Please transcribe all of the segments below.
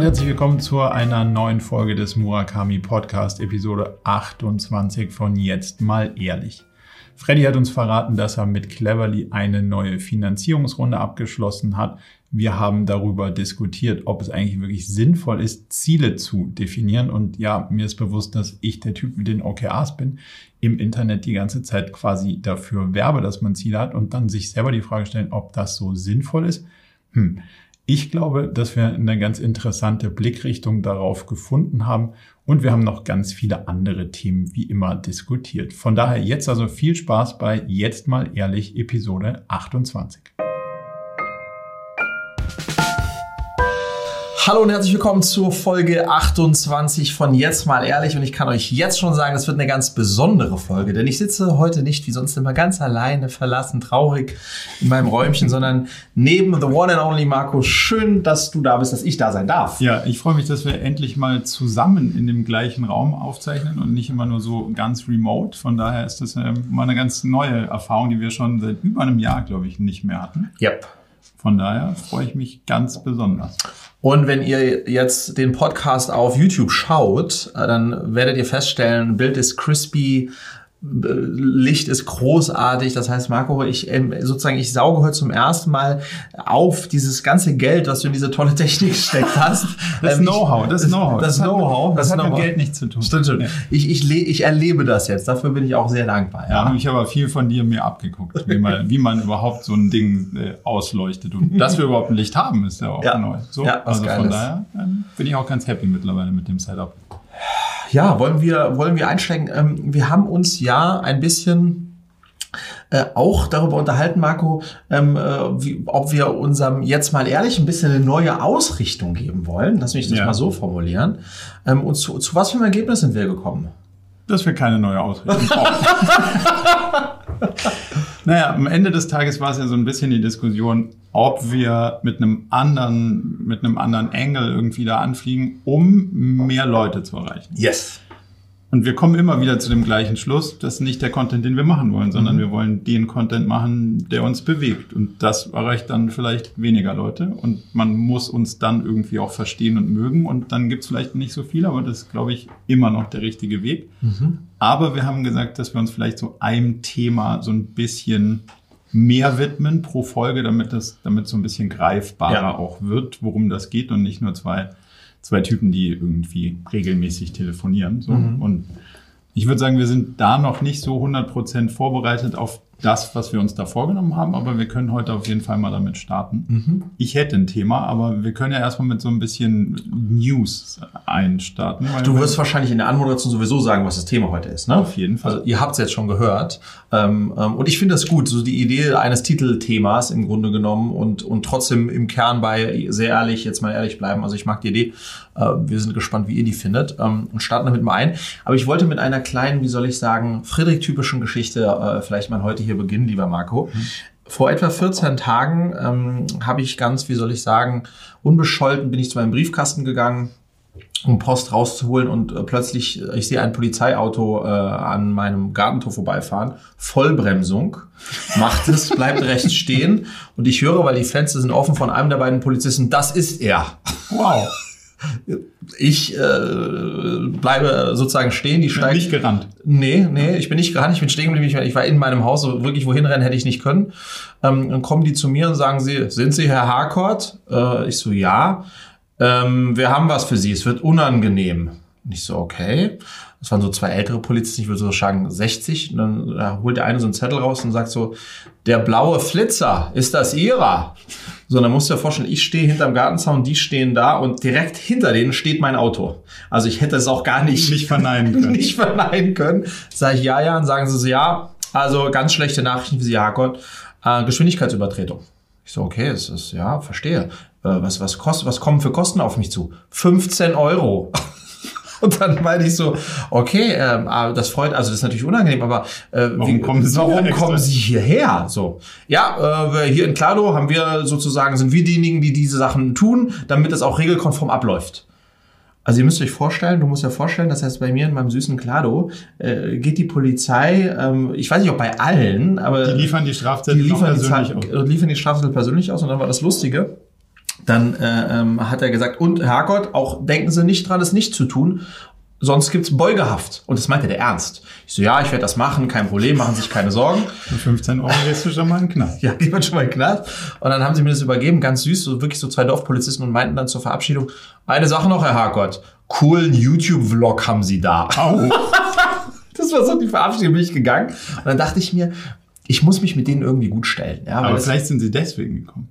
und herzlich willkommen zu einer neuen Folge des Murakami Podcast, Episode 28 von Jetzt mal ehrlich. Freddy hat uns verraten, dass er mit Cleverly eine neue Finanzierungsrunde abgeschlossen hat. Wir haben darüber diskutiert, ob es eigentlich wirklich sinnvoll ist, Ziele zu definieren. Und ja, mir ist bewusst, dass ich der Typ mit den OKRs bin, im Internet die ganze Zeit quasi dafür werbe, dass man Ziele hat und dann sich selber die Frage stellen, ob das so sinnvoll ist. Hm. Ich glaube, dass wir eine ganz interessante Blickrichtung darauf gefunden haben und wir haben noch ganz viele andere Themen wie immer diskutiert. Von daher jetzt also viel Spaß bei Jetzt mal ehrlich Episode 28. Hallo und herzlich willkommen zur Folge 28 von Jetzt mal ehrlich und ich kann euch jetzt schon sagen, das wird eine ganz besondere Folge, denn ich sitze heute nicht wie sonst immer ganz alleine, verlassen, traurig in meinem Räumchen, sondern neben the one and only Marco. Schön, dass du da bist, dass ich da sein darf. Ja, ich freue mich, dass wir endlich mal zusammen in dem gleichen Raum aufzeichnen und nicht immer nur so ganz remote. Von daher ist das äh, mal eine ganz neue Erfahrung, die wir schon seit über einem Jahr, glaube ich, nicht mehr hatten. Yep. Von daher freue ich mich ganz besonders. Und wenn ihr jetzt den Podcast auf YouTube schaut, äh, dann werdet ihr feststellen, Bild ist crispy, Licht ist großartig. Das heißt, Marco, ich ähm, sozusagen, ich sauge heute zum ersten Mal auf dieses ganze Geld, was du in diese tolle Technik steckt hast. Das ähm, Know-how, das Know-how. Das, Know-how. Das, das, hat mit Geld nichts zu tun. Stimmt, stimmt. Ja. Ich, ich, ich erlebe das jetzt. Dafür bin ich auch sehr dankbar. Ja, ja ich habe viel von dir mir abgeguckt, wie man, wie man überhaupt so ein Ding äh, ausleuchtet. Und dass wir überhaupt ein Licht haben, ist ja auch ja. neu. So, ja, also von daher äh, bin ich auch ganz happy mittlerweile mit dem Setup. Ja, wollen wir, wollen wir einsteigen? Ähm, wir haben uns ja ein bisschen äh, auch darüber unterhalten, Marco, ähm, äh, wie, ob wir unserem jetzt mal ehrlich ein bisschen eine neue Ausrichtung geben wollen. Lass mich das ja. mal so formulieren. Ähm, und zu, zu was für einem Ergebnis sind wir gekommen? Dass wir keine neue Ausrichtung brauchen. naja, am Ende des Tages war es ja so ein bisschen die Diskussion, ob wir mit einem anderen, mit einem anderen Angle irgendwie da anfliegen, um mehr Leute zu erreichen. Yes. Und wir kommen immer wieder zu dem gleichen Schluss, das ist nicht der Content, den wir machen wollen, sondern mhm. wir wollen den Content machen, der uns bewegt. Und das erreicht dann vielleicht weniger Leute. Und man muss uns dann irgendwie auch verstehen und mögen. Und dann gibt's vielleicht nicht so viel, aber das ist, glaube ich, immer noch der richtige Weg. Mhm. Aber wir haben gesagt, dass wir uns vielleicht so einem Thema so ein bisschen mehr widmen pro Folge, damit das, damit so ein bisschen greifbarer ja. auch wird, worum das geht und nicht nur zwei zwei Typen, die irgendwie regelmäßig telefonieren. So. Mhm. Und ich würde sagen, wir sind da noch nicht so 100% vorbereitet auf das, was wir uns da vorgenommen haben, aber wir können heute auf jeden Fall mal damit starten. Mhm. Ich hätte ein Thema, aber wir können ja erstmal mit so ein bisschen News einstarten. Du wirst wahrscheinlich in der Anmoderation sowieso sagen, was das Thema heute ist, ne? Auf jeden Fall. Also ihr habt es jetzt schon gehört. Ähm, ähm, und ich finde das gut, so die Idee eines Titelthemas im Grunde genommen und, und trotzdem im Kern bei sehr ehrlich, jetzt mal ehrlich bleiben. Also ich mag die Idee. Äh, wir sind gespannt, wie ihr die findet ähm, und starten damit mal ein. Aber ich wollte mit einer kleinen, wie soll ich sagen, Friedrich-typischen Geschichte äh, vielleicht mal heute hier beginnen, lieber Marco. Mhm. Vor etwa 14 Tagen ähm, habe ich ganz, wie soll ich sagen, unbescholten bin ich zu meinem Briefkasten gegangen, um Post rauszuholen und äh, plötzlich, äh, ich sehe ein Polizeiauto äh, an meinem Gartentor vorbeifahren, Vollbremsung, macht es, bleibt rechts stehen und ich höre, weil die Fenster sind offen von einem der beiden Polizisten, das ist er. Wow. Ich äh, bleibe sozusagen stehen. Die steigen. Nicht gerannt. Nee, nee, ich bin nicht gerannt. Ich bin stehen geblieben. Ich war in meinem Haus. So wirklich wohin rennen hätte ich nicht können. Ähm, dann kommen die zu mir und sagen sie, sind Sie Herr Harcourt? Äh, ich so, ja. Ähm, wir haben was für Sie. Es wird unangenehm. Und ich so, okay. Das waren so zwei ältere Polizisten, ich würde so sagen 60. Und dann da holt der eine so einen Zettel raus und sagt so, der blaue Flitzer, ist das Ihrer? So, dann musst du dir vorstellen, ich stehe hinterm Gartenzaun, die stehen da und direkt hinter denen steht mein Auto. Also ich hätte es auch gar nicht, nicht verneinen können. nicht verneinen können. Sag ich ja, ja, und sagen sie so, ja, also ganz schlechte Nachrichten für Sie, Hakon. Äh, Geschwindigkeitsübertretung. Ich so, okay, es ist, ja, verstehe. Äh, was, was kostet, was kommen für Kosten auf mich zu? 15 Euro. Und dann meine ich so, okay, ähm, ah, das freut, also das ist natürlich unangenehm, aber äh, warum, wie, kommen, Sie warum kommen Sie hierher? So, ja, äh, hier in Klado haben wir sozusagen sind wir diejenigen, die diese Sachen tun, damit es auch regelkonform abläuft. Also ihr müsst euch vorstellen, du musst ja vorstellen, das heißt bei mir in meinem süßen Klado äh, geht die Polizei, ähm, ich weiß nicht ob bei allen, aber die liefern die Strafzettel die liefern persönlich die, aus. liefern die Strafzettel persönlich aus und dann war das Lustige dann äh, ähm, hat er gesagt, und Herrgott, auch denken Sie nicht dran, es nicht zu tun, sonst gibt's Beugehaft. Und das meinte der ernst. Ich so, ja, ich werde das machen, kein Problem, machen sich keine Sorgen. Für 15 Euro gehst du schon mal in den Knast. Ja, die wird schon mal in den Knast. Und dann haben sie mir das übergeben, ganz süß, so wirklich so zwei Dorfpolizisten und meinten dann zur Verabschiedung, eine Sache noch, Herr Harkott, coolen YouTube-Vlog haben Sie da. Au. Das war so die Verabschiedung, bin ich gegangen. Und dann dachte ich mir, ich muss mich mit denen irgendwie gut stellen. Ja, Aber vielleicht sind sie deswegen gekommen.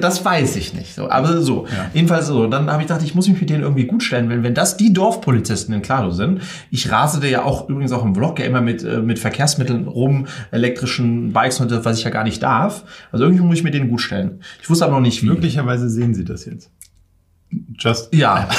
Das weiß ich nicht. So, aber so. Ja. Jedenfalls so. Dann habe ich gedacht, ich muss mich mit denen irgendwie gut stellen, wenn, wenn das die Dorfpolizisten in Klado sind. Ich rasete ja auch übrigens auch im Vlog ja immer mit, äh, mit Verkehrsmitteln rum, elektrischen Bikes und das, was ich ja gar nicht darf. Also irgendwie muss ich mit denen gut stellen. Ich wusste aber noch nicht wie. Möglicherweise sehen sie das jetzt. Just. Ja.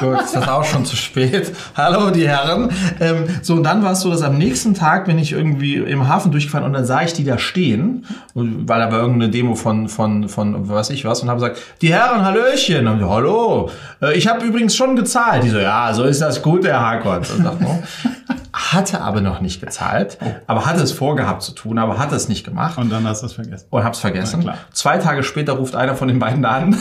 Gut, ist das auch schon zu spät. Hallo, die Herren. Ähm, so, und dann war es so, dass am nächsten Tag bin ich irgendwie im Hafen durchgefahren und dann sah ich die da stehen, weil da war irgendeine Demo von, von, von was ich was und habe gesagt, die Herren, Hallöchen. Und ich, hallo, äh, ich habe übrigens schon gezahlt. Die so, ja, so ist das gut, Herr Harkott. Und dachte, oh. Hatte aber noch nicht gezahlt, aber hatte es vorgehabt zu tun, aber hatte es nicht gemacht Und dann hast du es vergessen. und hab's vergessen. Zwei Tage später ruft einer von den beiden an.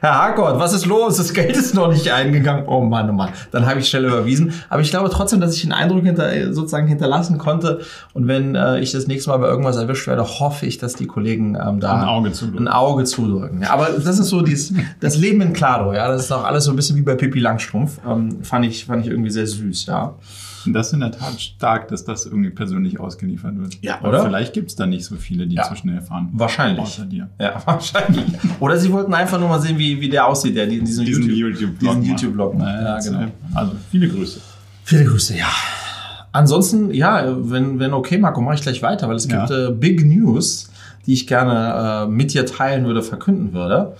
Herr Harkott, was ist los? Das Geld ist noch nicht eingegangen. Oh Mann, oh Mann. Dann habe ich schnell überwiesen. Aber ich glaube trotzdem, dass ich einen Eindruck hinter, sozusagen hinterlassen konnte. Und wenn äh, ich das nächste Mal bei irgendwas erwischt werde, hoffe ich, dass die Kollegen ähm, da Ein Auge zudrücken. ein Auge zudrücken. Ja, aber das ist so dieses, das Leben in Klado. Ja, das ist auch alles so ein bisschen wie bei Pippi Langstrumpf. Ähm, fand ich, fand ich irgendwie sehr süß. Ja. Und das ist in der Tat stark, dass das irgendwie persönlich ausgeliefert wird. Ja, oder? Vielleicht gibt's da nicht so viele, die Ja. zu schnell fahren. Wahrscheinlich. Außer dir. Ja, wahrscheinlich. Oder sie wollten einfach nur mal sehen, wie, wie der aussieht, der die in diesem Diesen YouTube- YouTube-Blog diesen macht. YouTube-Blog macht. Naja, Ja, genau. Also, viele Grüße. Viele Grüße, ja. Ansonsten, ja, wenn, wenn okay, Marco, mache ich gleich weiter, weil es Ja. gibt äh, Big News, die ich gerne äh, mit dir teilen würde, verkünden würde.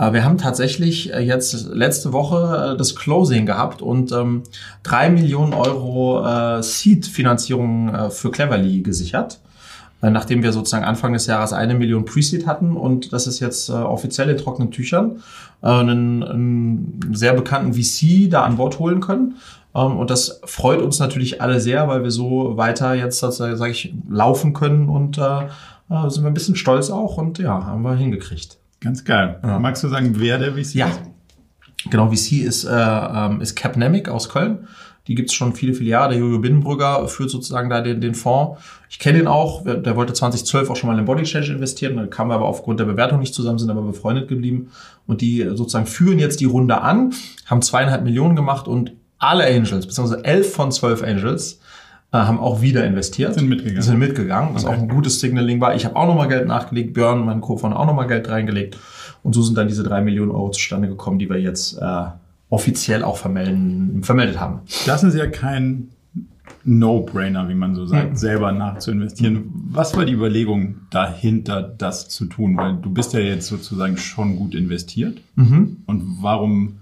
Äh, wir haben tatsächlich äh, jetzt letzte Woche äh, das Closing gehabt und ähm, drei Millionen Euro äh, Seed-Finanzierung äh, für Cleverly gesichert. Nachdem wir sozusagen Anfang des Jahres eine Million Pre-Seed hatten und das ist jetzt äh, offiziell in trockenen Tüchern, äh, einen, einen sehr bekannten VC da an Bord holen können. Ähm, und das freut uns natürlich alle sehr, weil wir so weiter jetzt, sage ich, laufen können und äh, sind wir ein bisschen stolz auch und ja, haben wir hingekriegt. Ganz geil. Ja. Magst du sagen, wer der VC Ja. ist? Genau, VC ist, äh, ähm, ist Capnemic aus Köln. Die gibt's schon viele, viele Jahre. Der Jojo Binnenbrügger führt sozusagen da den, den Fonds. Ich kenne ihn auch. Der wollte 2012 auch schon mal in Body Change investieren. Da kamen wir aber aufgrund der Bewertung nicht zusammen, sind aber befreundet geblieben. Und die äh, sozusagen führen jetzt die Runde an, haben zweieinhalb Millionen gemacht und alle Angels, beziehungsweise elf von zwölf Angels, äh, haben auch wieder investiert. Sind mitgegangen. Sind mitgegangen, was Okay. auch ein gutes Signaling war. Ich habe auch nochmal Geld nachgelegt, Björn, mein Co-Founder, auch nochmal Geld reingelegt. Und so sind dann diese drei Millionen Euro zustande gekommen, die wir jetzt äh, offiziell auch vermelden, vermeldet haben. Das ist ja kein No-Brainer, wie man so sagt, Mhm. selber nachzuinvestieren. Was war die Überlegung dahinter, das zu tun? Weil du bist ja jetzt sozusagen schon gut investiert. Und warum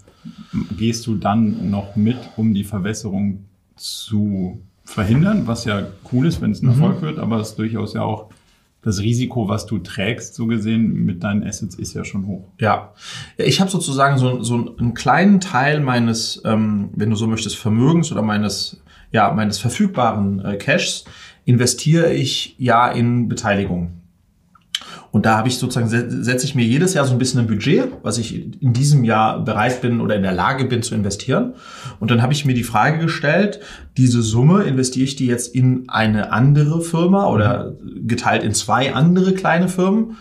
gehst du dann noch mit, um die Verwässerung zu verhindern? Was ja cool ist, wenn es ein Erfolg wird, aber es ist durchaus ja auch das Risiko, was du trägst, so gesehen, mit deinen Assets ist ja schon hoch. Ja, Ja, ich habe sozusagen so, so einen kleinen Teil meines, ähm, wenn du so möchtest, Vermögens oder meines, ja, meines verfügbaren äh, Cashs investiere ich ja in Beteiligung. Und da habe ich sozusagen, se- setze ich mir jedes Jahr so ein bisschen ein Budget, was ich in diesem Jahr bereit bin oder in der Lage bin zu investieren. Und dann habe ich mir die Frage gestellt, diese Summe investiere ich die jetzt in eine andere Firma oder geteilt in zwei andere kleine Firmen?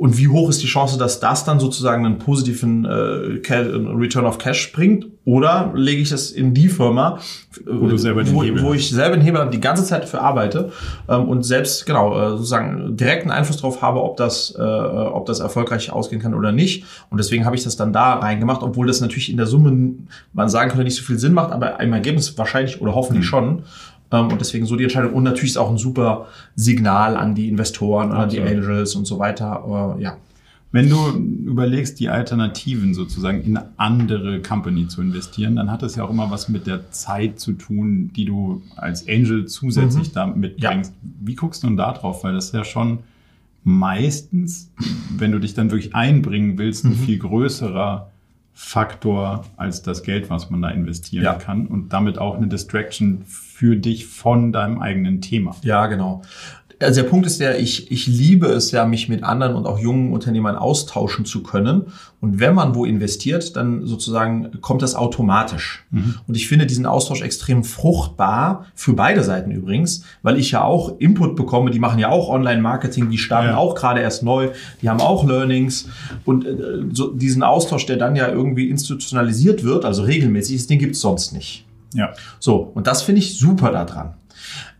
Und wie hoch ist die Chance, dass das dann sozusagen einen positiven äh, Ca- Return of Cash bringt? Oder lege ich es in die Firma, wo, du selber den wo, Hebel wo ich selber den Hebel die ganze Zeit dafür arbeite ähm, und selbst genau äh, sozusagen direkten Einfluss darauf habe, ob das, äh, ob das erfolgreich ausgehen kann oder nicht. Und deswegen habe ich das dann da reingemacht, obwohl das natürlich in der Summe, man sagen könnte, nicht so viel Sinn macht, aber im Ergebnis wahrscheinlich oder hoffentlich schon. Ähm, und deswegen so die Entscheidung. Und natürlich ist auch ein super Signal an die Investoren, an die. Angels und so weiter. Ja. Wenn du überlegst, die Alternativen sozusagen in andere Company zu investieren, dann hat das ja auch immer was mit der Zeit zu tun, die du als Angel zusätzlich da mitbringst. Wie guckst du denn da drauf? Weil das ist ja schon meistens, wenn du dich dann wirklich einbringen willst, ein viel größerer Faktor als das Geld, was man da investieren Ja. kann und damit auch eine Distraction für dich von deinem eigenen Thema. Ja, genau. Also der Punkt ist der, ich, ich liebe es ja, mich mit anderen und auch jungen Unternehmern austauschen zu können. Und wenn man wo investiert, dann sozusagen kommt das automatisch. Mhm. Und ich finde diesen Austausch extrem fruchtbar, für beide Seiten übrigens, weil ich ja auch Input bekomme, die machen ja auch Online-Marketing, die starten ja. auch gerade erst neu, die haben auch Learnings. Und äh, so diesen Austausch, der dann ja irgendwie institutionalisiert wird, also regelmäßig ist, den gibt's sonst nicht. Ja. So, und das finde ich super daran.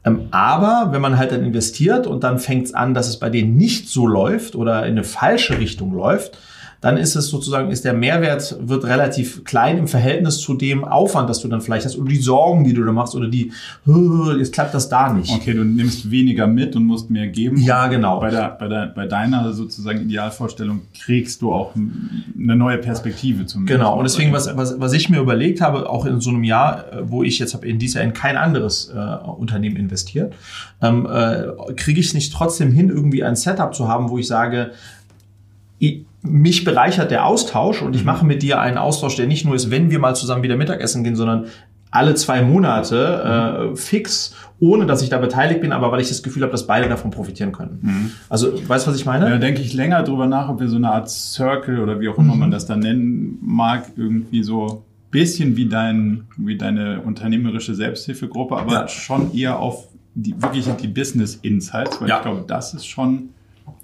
Ähm, aber wenn man halt dann investiert und dann fängt es an, dass es bei denen nicht so läuft oder in eine falsche Richtung läuft, dann ist es sozusagen, ist der Mehrwert wird relativ klein im Verhältnis zu dem Aufwand, das du dann vielleicht hast oder die Sorgen, die du da machst oder die, jetzt klappt das da nicht. Okay, du nimmst weniger mit und musst mehr geben. Ja, genau. Bei, der, bei, der, bei deiner sozusagen Idealvorstellung kriegst du auch eine neue Perspektive zum Genau, und deswegen, was, was, was ich mir überlegt habe, auch in so einem Jahr, äh, wo ich jetzt habe in dieses Jahr in kein anderes äh, Unternehmen investiert, ähm, äh, kriege ich es nicht trotzdem hin, irgendwie ein Setup zu haben, wo ich sage, ich, mich bereichert der Austausch und ich mhm. mache mit dir einen Austausch, der nicht nur ist, wenn wir mal zusammen wieder Mittagessen gehen, sondern alle zwei Monate äh, fix, ohne dass ich da beteiligt bin, aber weil ich das Gefühl habe, dass beide davon profitieren können. Mhm. Also, weißt du, was ich meine? Da denke ich länger drüber nach, ob wir so eine Art Circle oder wie auch immer mhm. man das dann nennen mag, irgendwie so bisschen wie dein, wie deine unternehmerische Selbsthilfegruppe, aber ja. schon eher auf die, wirklich die Business Insights, weil ja. ich glaube, das ist schon,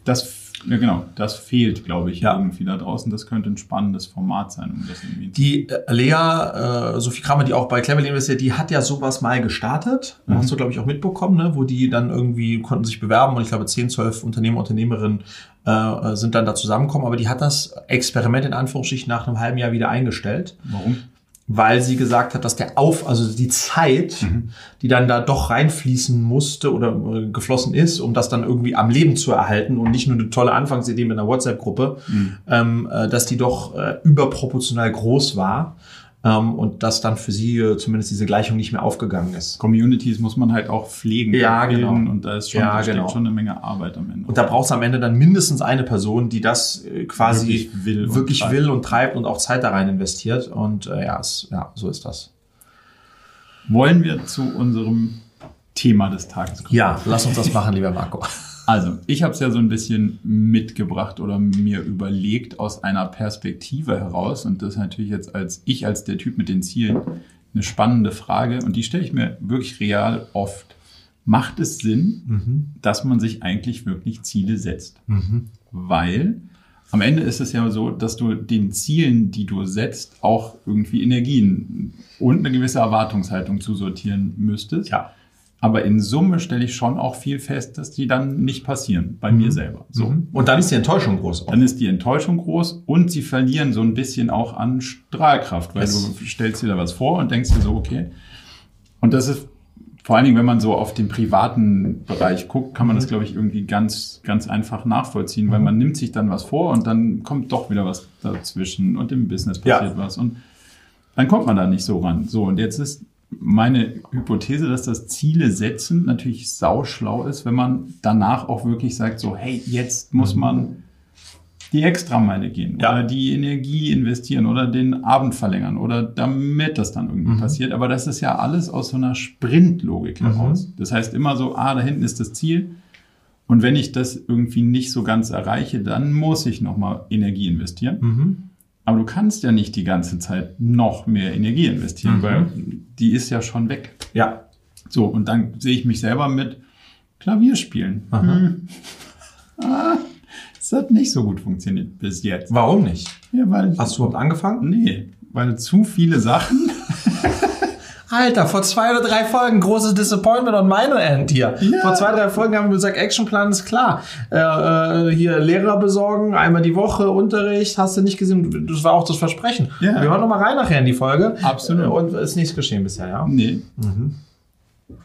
das ja, genau. Das fehlt, glaube ich, ja. irgendwie da draußen. Das könnte ein spannendes Format sein, um das irgendwie Die äh, Lea, äh, Sophie Kramer, die auch bei Cleverly investiert, die hat ja sowas mal gestartet. Mhm. Hast du, glaube ich, auch mitbekommen, ne? wo die dann irgendwie konnten sich bewerben und ich glaube, 10, 12 Unternehmer, Unternehmerinnen äh, sind dann da zusammengekommen. Aber die hat das Experiment in Anführungsstrichen nach einem halben Jahr wieder eingestellt. Warum? Weil sie gesagt hat, dass der Auf, also die Zeit, mhm. die dann da doch reinfließen musste oder äh, geflossen ist, um das dann irgendwie am Leben zu erhalten und nicht nur eine tolle Anfangsidee mit einer WhatsApp-Gruppe, mhm. ähm, äh, dass die doch äh, überproportional groß war und dass dann für sie äh, zumindest diese Gleichung nicht mehr aufgegangen ist. Communities muss man halt auch pflegen. Ja, genau. Und da ist schon, ja, da genau. schon eine Menge Arbeit am Ende. Und da braucht es am Ende dann mindestens eine Person, die das äh, quasi wirklich will, wirklich und, will treibt. und treibt und auch Zeit da rein investiert. Und äh, ja, es, ja, so ist das. Wollen wir zu unserem Thema des Tages kommen? Ja, lass uns das machen, lieber Marco. Also, ich habe es ja so ein bisschen mitgebracht oder mir überlegt aus einer Perspektive heraus. Und das ist natürlich jetzt als ich, als der Typ mit den Zielen, eine spannende Frage. Und die stelle ich mir wirklich real oft. Macht es Sinn, mhm. dass man sich eigentlich wirklich Ziele setzt? Mhm. Weil am Ende ist es ja so, dass du den Zielen, die du setzt, auch irgendwie Energien und eine gewisse Erwartungshaltung zusortieren müsstest. Ja. Aber in Summe stelle ich schon auch viel fest, dass die dann nicht passieren, bei mhm. mir selber. So. Mhm. Und dann ist die Enttäuschung groß. Auch. Dann ist die Enttäuschung groß und sie verlieren so ein bisschen auch an Strahlkraft, weil es du stellst dir da was vor und denkst dir so, okay. Und das ist vor allen Dingen, wenn man so auf den privaten Bereich guckt, kann man das, mhm. glaube ich, irgendwie ganz, ganz einfach nachvollziehen, weil mhm. man nimmt sich dann was vor und dann kommt doch wieder was dazwischen und im Business passiert ja. was und dann kommt man da nicht so ran. So, und jetzt ist meine Hypothese, dass das Ziele setzen natürlich sauschlau ist, wenn man danach auch wirklich sagt, so, hey, jetzt muss mhm. man die Extrameile gehen ja. oder die Energie investieren oder den Abend verlängern oder damit das dann irgendwie mhm. passiert. Aber das ist ja alles aus so einer Sprintlogik mhm. heraus. Das heißt immer so, ah, da hinten ist das Ziel. Und wenn ich das irgendwie nicht so ganz erreiche, dann muss ich nochmal Energie investieren. Mhm. Aber du kannst ja nicht die ganze Zeit noch mehr Energie investieren, mhm. weil die ist ja schon weg. Ja. So, und dann sehe ich mich selber mit Klavierspielen. Hm. Ah, das hat nicht so gut funktioniert bis jetzt. Warum nicht? Ja, weil. Hast du überhaupt angefangen? Nee, weil zu viele Sachen Alter, vor zwei oder drei Folgen großes Disappointment on meine End hier. Ja. Vor zwei, drei Folgen haben wir gesagt, Actionplan ist klar. Äh, äh, hier Lehrer besorgen, einmal die Woche Unterricht, hast du nicht gesehen. Das war auch das Versprechen. Ja. Wir hören noch mal rein nachher in die Folge. Absolut. Und ist nichts geschehen bisher, ja? Nee. Mhm.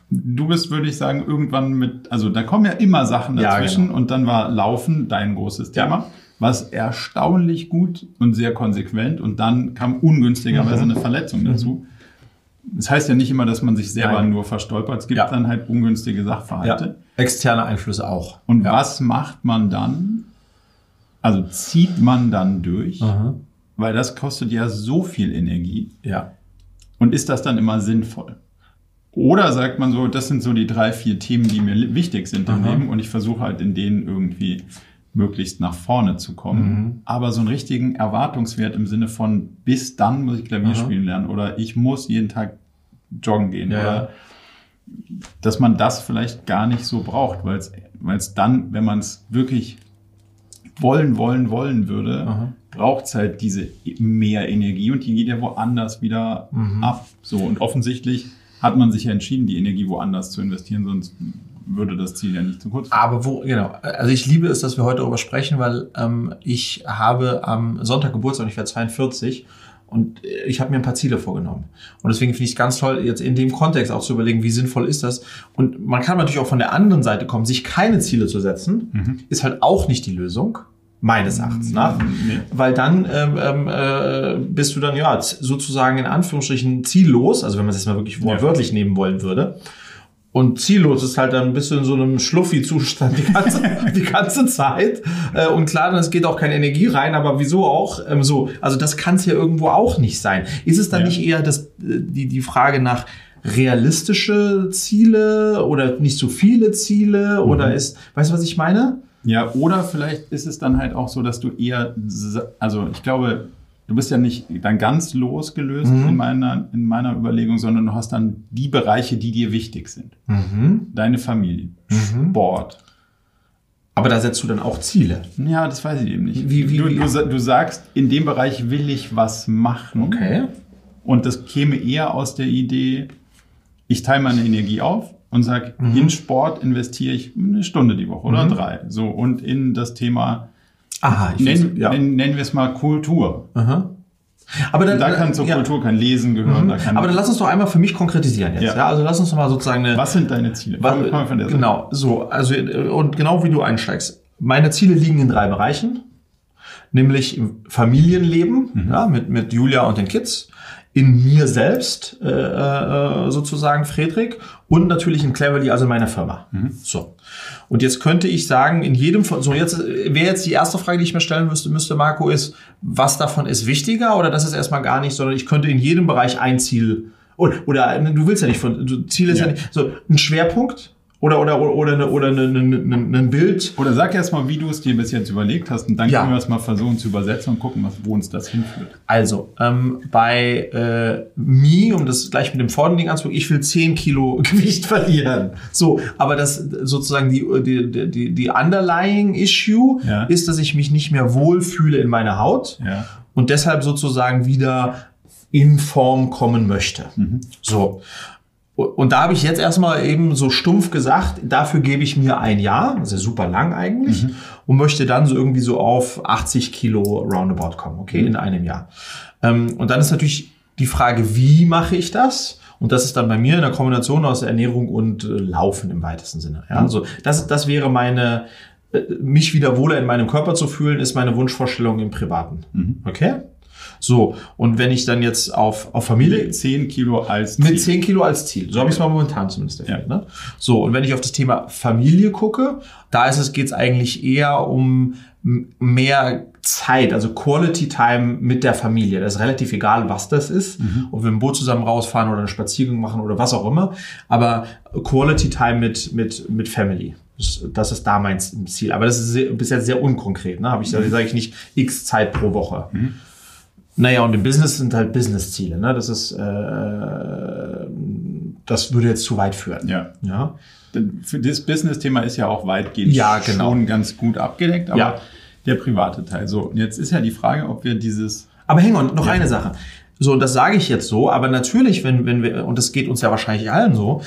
Du bist, würde ich sagen, irgendwann mit, also da kommen ja immer Sachen dazwischen ja, genau. und dann war Laufen dein großes Thema. Ja was erstaunlich gut und sehr konsequent und dann kam ungünstigerweise mhm. eine Verletzung dazu. Das heißt ja nicht immer, dass man sich selber Nein. nur verstolpert. Es gibt ja. dann halt ungünstige Sachverhalte. Ja. Externe Einflüsse auch. Und ja. was macht man dann? Also zieht man dann durch? Aha. Weil das kostet ja so viel Energie. Ja. Und ist das dann immer sinnvoll? Oder sagt man so, das sind so die drei, vier Themen, die mir wichtig sind im. Leben und ich versuche halt in denen irgendwie möglichst nach vorne zu kommen. Mhm. Aber so einen richtigen Erwartungswert im Sinne von, bis dann muss ich Klavier Aha. spielen lernen oder ich muss jeden Tag joggen gehen Ja, oder dass man das vielleicht gar nicht so braucht, weil es weil es dann, wenn man es wirklich wollen, wollen, wollen würde, braucht es halt diese mehr Energie und die geht ja woanders wieder Mhm. ab. So und offensichtlich hat man sich ja entschieden, die Energie woanders zu investieren, sonst würde das Ziel ja nicht zu kurz. Aber wo, genau. Also ich liebe es, dass wir heute darüber sprechen, weil ähm, ich habe am Sonntag Geburtstag ich werde 42 und äh, ich habe mir ein paar Ziele vorgenommen. Und deswegen finde ich es ganz toll, jetzt in dem Kontext auch zu überlegen, wie sinnvoll ist das. Und man kann natürlich auch von der anderen Seite kommen, sich keine Ziele zu setzen, ist halt auch nicht die Lösung. Meines Erachtens nach. Nee. Weil dann ähm, ähm, äh, bist du dann ja sozusagen in Anführungsstrichen ziellos, also wenn man es jetzt mal wirklich wortwörtlich nehmen wollen würde. Und ziellos ist halt dann bist du in so einem Schluffi-Zustand die ganze, die ganze Zeit. Äh, und klar, dann es geht auch keine Energie rein, aber wieso auch ähm, so? Also das kann es ja irgendwo auch nicht sein. Ist es dann Ja. nicht eher das, äh, die, die Frage nach realistische Ziele oder nicht so viele Ziele? Oder ist, weißt du, was ich meine? Ja, oder vielleicht ist es dann halt auch so, dass du eher, also ich glaube, du bist ja nicht dann ganz losgelöst Mhm. in, meiner, in meiner Überlegung, sondern du hast dann die Bereiche, die dir wichtig sind. Mhm. Deine Familie, Sport. Aber da setzt du dann auch Ziele. Ja, das weiß ich eben nicht. Wie- wie- du, wie- du, du sagst, in dem Bereich will ich was machen. Okay. Und das käme eher aus der Idee, ich teile meine Energie auf und sage, Mhm. in Sport investiere ich eine Stunde die Woche oder drei. So, und in das Thema, Aha, ich nennen, ja. nennen, nennen wir es mal Kultur. Aha. Aber dann, Da kann zur ja. Kultur kein Lesen gehören. Da kann, Aber dann lass uns doch einmal für mich konkretisieren jetzt. Ja. Ja. Also lass uns doch mal sozusagen eine. was sind deine Ziele? Was, der Seite genau, so. Also, und genau wie du einsteigst. Meine Ziele liegen in drei Bereichen. Nämlich im Familienleben, Mhm. ja, mit, mit Julia und den Kids. In mir selbst, äh, äh, sozusagen Friedrich. Und natürlich in Cleverly, also in meiner Firma. Mhm. So. Und jetzt könnte ich sagen, in jedem von, so jetzt äh, wäre jetzt die erste Frage, die ich mir stellen müsste, müsste Marco, ist, was davon ist wichtiger oder das ist erstmal gar nicht, sondern ich könnte in jedem Bereich ein Ziel oder, oder du willst ja nicht von, du, Ziel ist ja. Ja. nicht, so ein Schwerpunkt oder, oder, oder, oder, eine, oder eine, eine, eine, ein Bild. Oder sag erst mal, wie du es dir bis jetzt überlegt hast und dann Ja. können wir es mal versuchen zu übersetzen und gucken, was, wo uns das hinführt. Also, ähm, bei äh, Me, um das gleich mit dem vorderen Ding anzugucken, ich will 10 Kilo Gewicht verlieren. So, aber das sozusagen die, die, die, die underlying issue Ja. ist, dass ich mich nicht mehr wohlfühle in meiner Haut Ja. und deshalb sozusagen wieder in Form kommen möchte. So. Und da habe ich jetzt erstmal eben so stumpf gesagt, dafür gebe ich mir ein Jahr, das ist ja super lang eigentlich, und möchte dann so irgendwie so auf 80 Kilo roundabout kommen, okay, in einem Jahr. Ähm, und dann ist natürlich die Frage, wie mache ich das? Und das ist dann bei mir in der Kombination aus Ernährung und äh, Laufen im weitesten Sinne. Ja, also das, das wäre meine, äh, mich wieder wohler in meinem Körper zu fühlen, ist meine Wunschvorstellung im Privaten. Okay? So, und wenn ich dann jetzt auf, auf Familie, 10 Kilo als mit Ziel. 10 Kilo als Ziel. So habe ich es mal momentan zumindest definiert. Ja. Ne? So, und wenn ich auf das Thema Familie gucke, da ist es, geht es eigentlich eher um mehr Zeit, also Quality Time mit der Familie. Das ist relativ egal, was das ist. Ob wir im Boot zusammen rausfahren oder einen Spaziergang machen oder was auch immer. Aber Quality Time mit, mit, mit Family. Das- ist da mein Ziel. Aber das ist sehr, bis jetzt sehr unkonkret. Ne? Habe ich, sage ich nicht, x Zeit pro Woche. Naja, und im Business sind halt Business-Ziele. Ne? Das ist, äh, das würde jetzt zu weit führen. Ja. Ja. Für das Business-Thema ist ja auch weitgehend Ja, genau. schon ganz gut abgedeckt, aber Ja. der private Teil. So, jetzt ist ja die Frage, ob wir dieses Aber hang on, noch eine Sache. So, und das sage ich jetzt so, aber natürlich, wenn, wenn wir, und das geht uns ja wahrscheinlich allen so,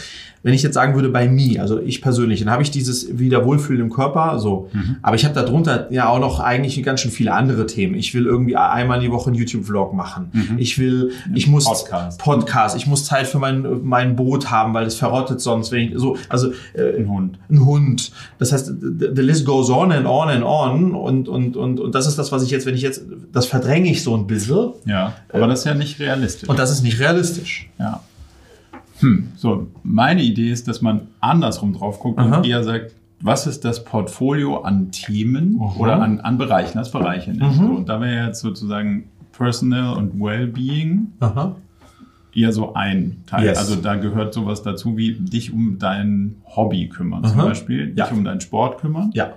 wenn ich jetzt sagen würde, bei mir, also ich persönlich, dann habe ich dieses wieder Wohlfühlen im Körper, so. Mhm. Aber ich habe darunter ja auch noch eigentlich ganz schön viele andere Themen. Ich will irgendwie einmal die Woche einen YouTube-Vlog machen. Ich will, ich muss Mhm. Podcast. Podcast. Ich muss Zeit für mein, mein Boot haben, weil es verrottet sonst, wenn ich, so, also, äh, ein Hund. ein Hund. Das heißt, the the list goes on and on and on. Und, und, und, und das ist das, was ich jetzt, wenn ich jetzt, das verdränge ich so ein bisschen. Ja, aber das ist ja nicht realistisch. Und das ist nicht realistisch. ja. Hm. So, meine Idee ist, dass man andersrum drauf guckt Aha. und eher sagt, was ist das Portfolio an Themen Aha. oder an, an Bereichen, das Bereiche nennt. Mhm. So, und da wäre jetzt sozusagen Personal und Wellbeing Aha. eher so ein Teil. Yes. Also da gehört sowas dazu wie dich um dein Hobby kümmern zum. Beispiel, dich Ja. um deinen Sport kümmern. Ja.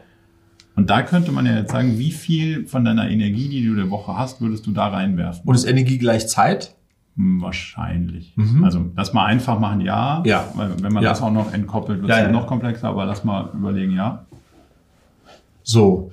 Und da könnte man ja jetzt sagen, wie viel von deiner Energie, die du der Woche hast, würdest du da reinwerfen? Und ist Energie gleich Zeit? Wahrscheinlich. Mhm. Also das mal einfach machen, ja. Ja. Weil wenn man Ja. das auch noch entkoppelt, wird es ja, noch ja. komplexer, aber lass mal überlegen, ja. So.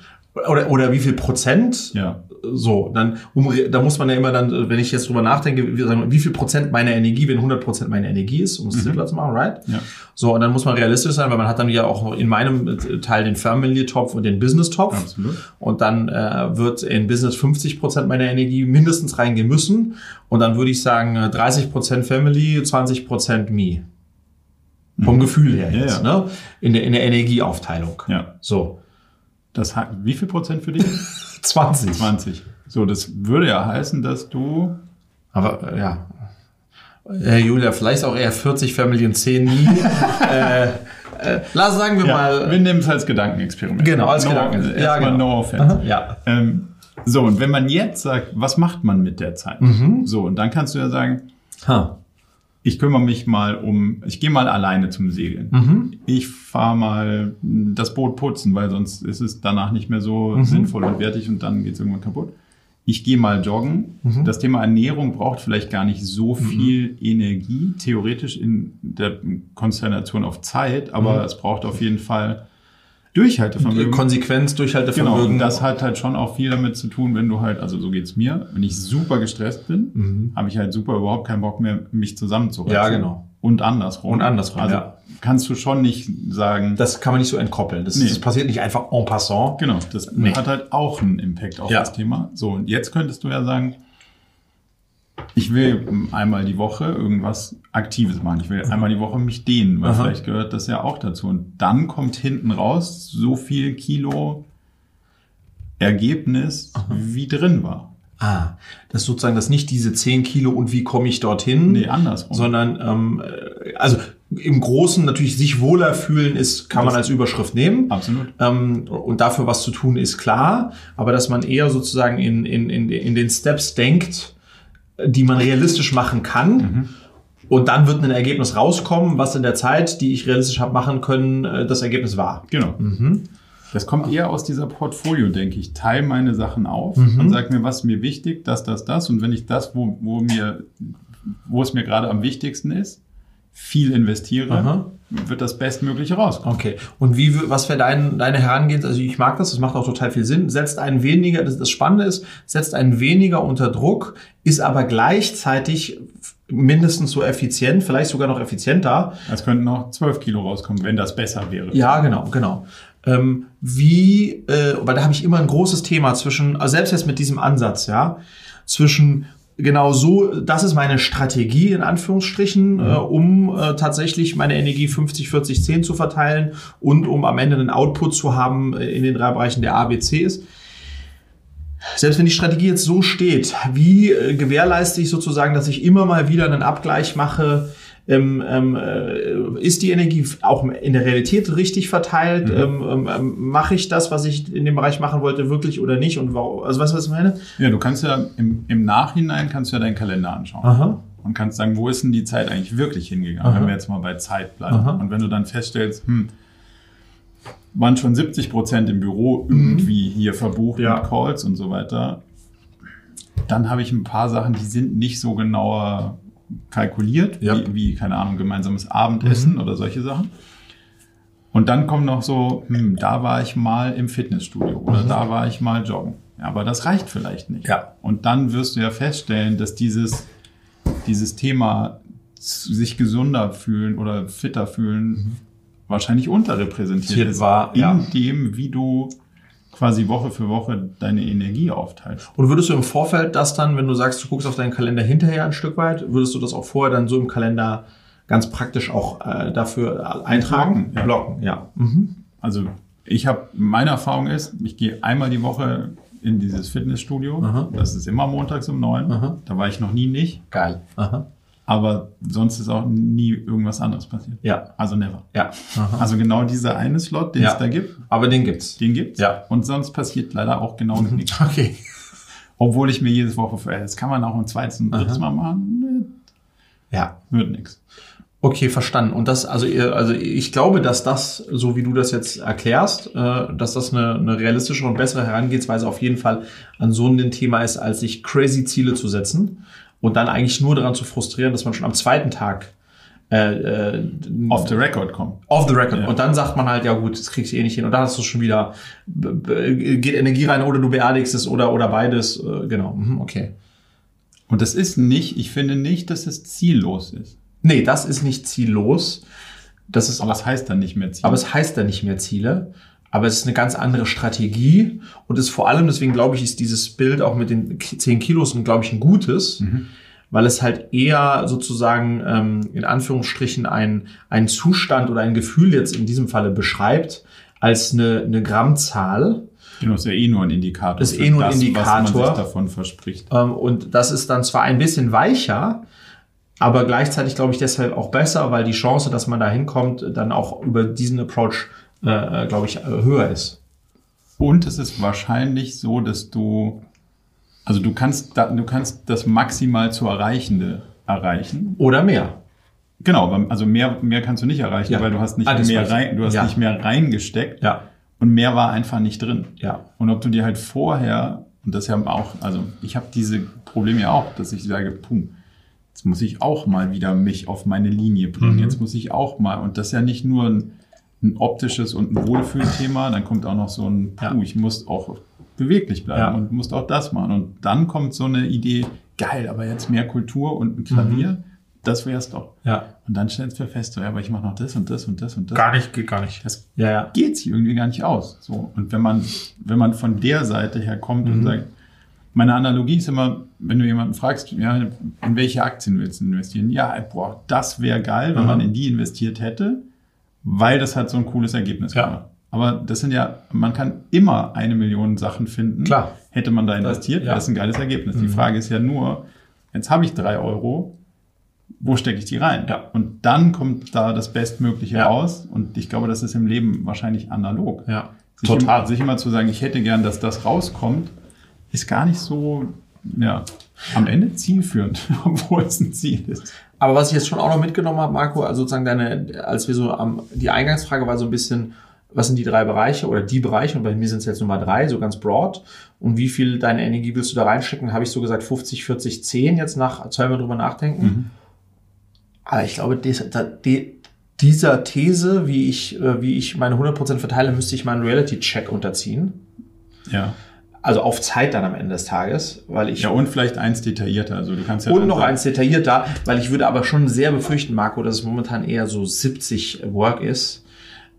Oder, oder wie viel Prozent? Ja. So, dann, um, da muss man ja immer dann, wenn ich jetzt drüber nachdenke, wie, sagen wie viel Prozent meiner Energie, wenn 100 Prozent meiner Energie ist, um es simpler zu machen, right? Ja. So, und dann muss man realistisch sein, weil man hat dann ja auch in meinem äh, Teil den Family-Topf und den Business-Topf. Absolut. Und dann äh, wird in Business 50 Prozent meiner Energie mindestens reingehen müssen. Und dann würde ich sagen, äh, 30 Prozent Family, 20 Prozent me. Vom Gefühl her Ja, jetzt, ja. ne? In der, in der Energieaufteilung. Ja. So. Das hat, wie viel Prozent für dich? 20. 20. So, das würde ja heißen, dass du Aber äh, ja. Herr Julia, vielleicht auch eher 40 Family und 10 nie. äh, äh, lass sagen wir Ja, mal. wir nehmen es als Gedankenexperiment. Genau, als no, Gedanken- Ja, ja, genau. no offense. Aha, ja. Ähm, so, und wenn man jetzt sagt, was macht man mit der Zeit? Mhm. So, und dann kannst du ja sagen, Ha. Ich kümmere mich mal um, ich gehe mal alleine zum Segeln. Mhm. Ich fahre mal das Boot putzen, weil sonst ist es danach nicht mehr so Mhm. sinnvoll und wertig und dann geht es irgendwann kaputt. Ich gehe mal joggen. Mhm. Das Thema Ernährung braucht vielleicht gar nicht so viel Energie, theoretisch in der Konstellation auf Zeit, aber Mhm. es braucht auf jeden Fall Durchhaltevermögen. Konsequenz, Genau, Durchhaltevermögen. und das hat halt schon auch viel damit zu tun, wenn du halt, also so geht's mir, wenn ich super gestresst bin, habe ich halt super überhaupt keinen Bock mehr, mich zusammenzureißen. Mhm. Ja, genau. Und andersrum. Und andersrum, Also ja. kannst du schon nicht sagen, das kann man nicht so entkoppeln. Das, Nee. das passiert nicht einfach en passant. genau, das Nee. hat halt auch einen Impact auf Ja. das Thema. So, und jetzt könntest du ja sagen, ich will einmal die Woche irgendwas Aktives machen. Ich will einmal die Woche mich dehnen, weil Aha. vielleicht gehört das ja auch dazu. Und dann kommt hinten raus so viel Kilo Ergebnis, wie drin war. Ah, das ist sozusagen das nicht diese 10 Kilo und wie komme ich dorhin, Nee, andersrum. sondern ähm, äh, also im Großen natürlich sich wohler fühlen ist, kann man Das- als Überschrift nehmen. Absolut. Ähm, und dafür was zu tun ist klar, aber dass man eher sozusagen in, in, in, in den Steps denkt, die man realistisch machen kann. Und dann wird ein Ergebnis rauskommen, was in der Zeit, die ich realistisch habe machen können, äh, das Ergebnis war. Genau. Mhm. Das kommt eher aus dieser Portfolio, denke ich. Teil meine Sachen auf Mhm. und sag mir, was mir wichtig, das, das, das. Und wenn ich das, wo, wo mir, wo es mir gerade am wichtigsten ist, viel investiere, Aha. wird das Bestmögliche rauskommen. Okay. Und wie, was wäre dein, deine Herangehensweise? Also ich mag das, das macht auch total viel Sinn. Setzt einen weniger, das, das Spannende ist, setzt einen weniger unter Druck, ist aber gleichzeitig mindestens so effizient, vielleicht sogar noch effizienter. Es könnten auch 12 Kilo rauskommen, wenn das besser wäre. Ja, genau, genau. Ähm, wie, äh, weil da habe ich immer ein großes Thema zwischen, also selbst jetzt mit diesem Ansatz, ja, zwischen genau so, das ist meine Strategie in Anführungsstrichen, äh, um äh, tatsächlich meine Energie 50, 40, 10 zu verteilen und um am Ende einen Output zu haben äh, in den drei Bereichen, der A, B, C ist. Selbst wenn die Strategie jetzt so steht, wie äh, gewährleiste ich sozusagen, dass ich immer mal wieder einen Abgleich mache, ähm, ähm, äh, ist die Energie auch in der Realität richtig verteilt? Ähm, ähm, ähm, mache ich das, was ich in dem Bereich machen wollte, wirklich oder nicht? Und warum? Also weißt du, was ich meine? Ja, du kannst ja im, im Nachhinein kannst du ja deinen Kalender anschauen. Aha. Und kannst sagen, wo ist denn die Zeit eigentlich wirklich hingegangen, Aha. wenn wir jetzt mal bei Zeit bleiben. Aha. Und wenn du dann feststellst, hm, waren schon 70 Prozent im Büro irgendwie hier verbucht Mhm. Ja. mit Calls und so weiter, dann habe ich ein paar Sachen, die sind nicht so genauer kalkuliert, Ja. wie, wie, keine Ahnung, gemeinsames Abendessen Mhm. oder solche Sachen. Und dann kommt noch so, hm, da war ich mal im Fitnessstudio oder da war ich mal joggen. Ja, aber das reicht vielleicht nicht. Mhm. Ja. Und dann wirst du ja feststellen, dass dieses, dieses Thema sich gesunder fühlen oder fitter fühlen wahrscheinlich unterrepräsentiert Hier ist. war, in ja. dem, wie du quasi Woche für Woche deine Energie aufteilst. Und würdest du im Vorfeld das dann, wenn du sagst, du guckst auf deinen Kalender hinterher ein Stück weit, würdest du das auch vorher dann so im Kalender ganz praktisch auch äh, dafür eintragen? Blocken, ja. Blocken, ja. Mhm. Also ich habe, meine Erfahrung ist, ich gehe einmal die Woche in dieses Fitnessstudio. Aha. Das ist immer montags um neun. Da war ich noch nie nicht. Geil. Aha. Aber sonst ist auch nie irgendwas anderes passiert. Ja. Also never. Ja. Aha. Also genau dieser eine Slot, den Ja. es da gibt, Aber den gibt's. den gibt's. Ja. Und sonst passiert leider auch genau nichts. Okay. Obwohl ich mir jedes Woche für, das kann man auch ein zweites und drittes Mal machen. Ja. Wird nix. Okay, verstanden. Und das, also, ihr- also ich glaube, dass das, so wie du das jetzt erklärst, äh, dass das eine, eine realistische und bessere Herangehensweise auf jeden Fall an so ein Thema ist, als sich crazy Ziele zu setzen und dann eigentlich nur daran zu frustrieren, dass man schon am zweiten Tag äh, äh, Off the record kommen. off the record. Ja. Und dann sagt man halt, ja gut, das kriegst du eh nicht hin. Und dann hast du schon wieder, geht Energie rein oder du beerdigst es oder, oder beides. Äh, genau, Mhm, okay. Und das ist nicht, ich finde nicht, dass es ziellos ist. Nee, das ist nicht ziellos. Das ist Aber es heißt dann nicht mehr Ziel. Aber es heißt dann nicht mehr Ziele. Aber es ist eine ganz andere Strategie und ist vor allem, deswegen glaube ich, ist dieses Bild auch mit den 10 Kilos, glaube ich, ein gutes, weil es halt eher sozusagen ähm, in Anführungsstrichen ein, ein Zustand oder ein Gefühl jetzt in diesem Falle beschreibt, als eine, eine Grammzahl. genau, ist ja eh nur ein Indikator. Ist eh nur ein das, Was Indikator. man sich davon verspricht. Ähm, und das ist dann zwar ein bisschen weicher, aber gleichzeitig glaube ich deshalb auch besser, weil die Chance, dass man da hinkommt, dann auch über diesen Approach, äh, äh, glaube ich, äh, höher ist. Und es ist wahrscheinlich so, dass du, also du kannst, du kannst das maximal zu Erreichende erreichen. Oder mehr. Genau, also mehr, mehr kannst du nicht erreichen, Ja. weil du hast nicht Ah, mehr rein, du hast Ja. nicht mehr reingesteckt Ja, und mehr war einfach nicht drin. ja. Und ob du dir halt vorher, und das haben auch, also ich habe diese Probleme ja auch, dass ich sage, puh, jetzt muss ich auch mal wieder mich auf meine Linie bringen. Mhm. Jetzt muss ich auch mal, und das ist ja nicht nur ein, ein optisches und ein Wohlfühlthema, dann kommt auch noch so ein, puh, Ja. ich muss auch beweglich bleiben Ja. und muss auch das machen. Und dann kommt so eine Idee, geil, aber jetzt mehr Kultur und ein Klavier, das wär's doch. Ja. Und dann stellst du fest, so, ja, aber ich mache noch das und das und das und das. nicht, geht gar nicht. Das Ja, ja. geht sich irgendwie gar nicht aus. So. Und wenn man, wenn man von der Seite her kommt und sagt, meine Analogie ist immer, wenn du jemanden fragst, ja, in welche Aktien willst du investieren? Ja, boah, das wäre geil, wenn Mhm. man in die investiert hätte, weil das hat so ein cooles Ergebnis Ja. gemacht. Aber das sind ja, man kann immer eine Million Sachen finden. Klar. Hätte man da investiert, ja. wäre das ein geiles Ergebnis. Die Frage ist ja nur, jetzt habe ich drei Euro, wo stecke ich die rein? Ja. Und dann kommt da das Bestmögliche Ja. raus. Und ich glaube, das ist im Leben wahrscheinlich analog. Ja. Sich Total. Immer, sich immer zu sagen, ich hätte gern, dass das rauskommt, ist gar nicht so, ja, am Ende zielführend, obwohl es ein Ziel ist. Aber was ich jetzt schon auch noch mitgenommen habe, Marco, also sozusagen deine, als wir so am, die Eingangsfrage war so ein bisschen, was sind die drei Bereiche oder die Bereiche? Und bei mir sind es jetzt Nummer drei, so ganz broad. Und wie viel deine Energie willst du da reinstecken? Habe ich so gesagt 50, 40, 10 jetzt nach zweimal drüber nachdenken. Aber ich glaube, dies, da, die, dieser These, wie ich, äh, wie ich meine 100% verteile, müsste ich meinen Reality-Check unterziehen. Ja. Also auf Zeit dann am Ende des Tages, weil ich Ja, und vielleicht eins detaillierter. Also du kannst ja und noch sagen, eins detaillierter, weil ich würde aber schon sehr befürchten, Marco, dass es momentan eher so 70 Work ist.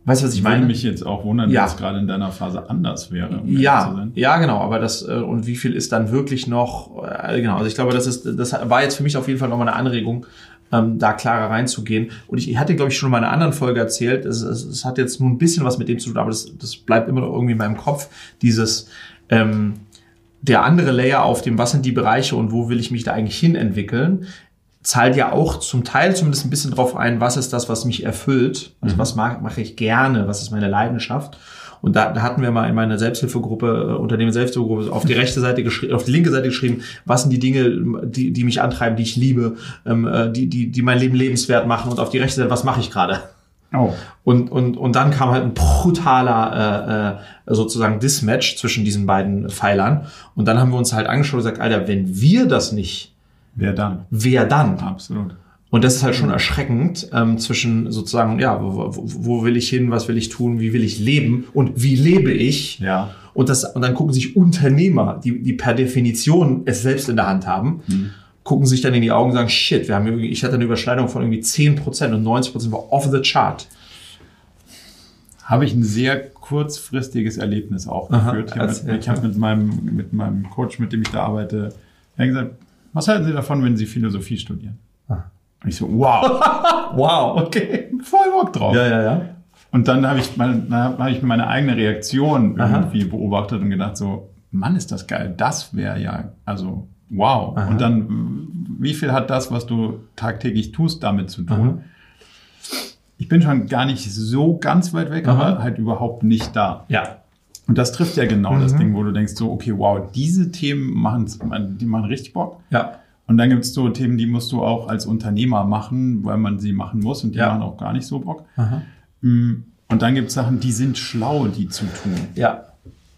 Weißt du, was ich Ich würde meine? mich jetzt auch wundern, Ja. wenn es gerade in deiner Phase anders wäre. um ja, ja, genau. Aber das äh, und wie viel ist dann wirklich noch? Äh, genau. Also ich glaube, das ist, das war jetzt für mich auf jeden Fall nochmal eine Anregung, ähm, da klarer reinzugehen. Und ich, ich hatte, glaube ich, schon in meiner anderen Folge erzählt. Es, es, es hat jetzt nur ein bisschen was mit dem zu tun, aber das, das bleibt immer noch irgendwie in meinem Kopf. Dieses ähm, der andere Layer auf dem, was sind die Bereiche und wo will ich mich da eigentlich hin entwickeln, zahlt ja auch zum Teil zumindest ein bisschen drauf ein, was ist das, was mich erfüllt, also was mag, mache ich gerne, was ist meine Leidenschaft. Und da, da hatten wir mal in meiner Selbsthilfegruppe, äh, Unternehmen Selbsthilfegruppe, auf die rechte Seite geschrieben, auf die linke Seite geschrieben, was sind die Dinge, die, die mich antreiben, die ich liebe, ähm, äh, die, die, die mein Leben lebenswert machen und auf die rechte Seite, was mache ich gerade? Oh. Und, und, und dann kam halt ein brutaler äh, äh, sozusagen Dismatch zwischen diesen beiden Pfeilern. Und dann haben wir uns halt angeschaut und gesagt, Alter, wenn wir das nicht, Wer dann? wer dann? Absolut. Und das ist halt schon erschreckend ähm, zwischen sozusagen, ja, wo, wo, wo will ich hin, was will ich tun, wie will ich leben und wie lebe ich? Ja. Und, das, und dann gucken sich Unternehmer, die, die per Definition es selbst in der Hand haben, gucken sich dann in die Augen und sagen, shit, wir haben irgendwie, ich hatte eine Überschneidung von irgendwie 10% und 90% war off the chart. habe ich ein sehr kurzfristiges Erlebnis auch Aha, geführt. Ich habe mit, meinem, mit meinem Coach, mit dem ich da arbeite, gesagt, was halten Sie davon, wenn Sie Philosophie studieren? Und ich so, wow, Wow, okay. voll Bock drauf. Ja, ja, ja. Und dann habe ich, meine, hab ich meine eigene Reaktion Aha. irgendwie beobachtet und gedacht so, Mann, ist das geil. Das wäre ja, also wow. Aha. Und dann, wie viel hat das, was du tagtäglich tust, damit zu tun? Aha. Ich bin schon gar nicht so ganz weit weg, Aha. aber halt überhaupt nicht da. Ja. Und das trifft ja genau das Mhm. Ding, wo du denkst so, okay, wow, diese Themen machen, die machen richtig Bock. Ja. Und dann gibt es so Themen, die musst du auch als Unternehmer machen, weil man sie machen muss und die Ja. machen auch gar nicht so Bock. Aha. Mm, Und dann gibt es Sachen, die sind schlau, die zu tun. Ja.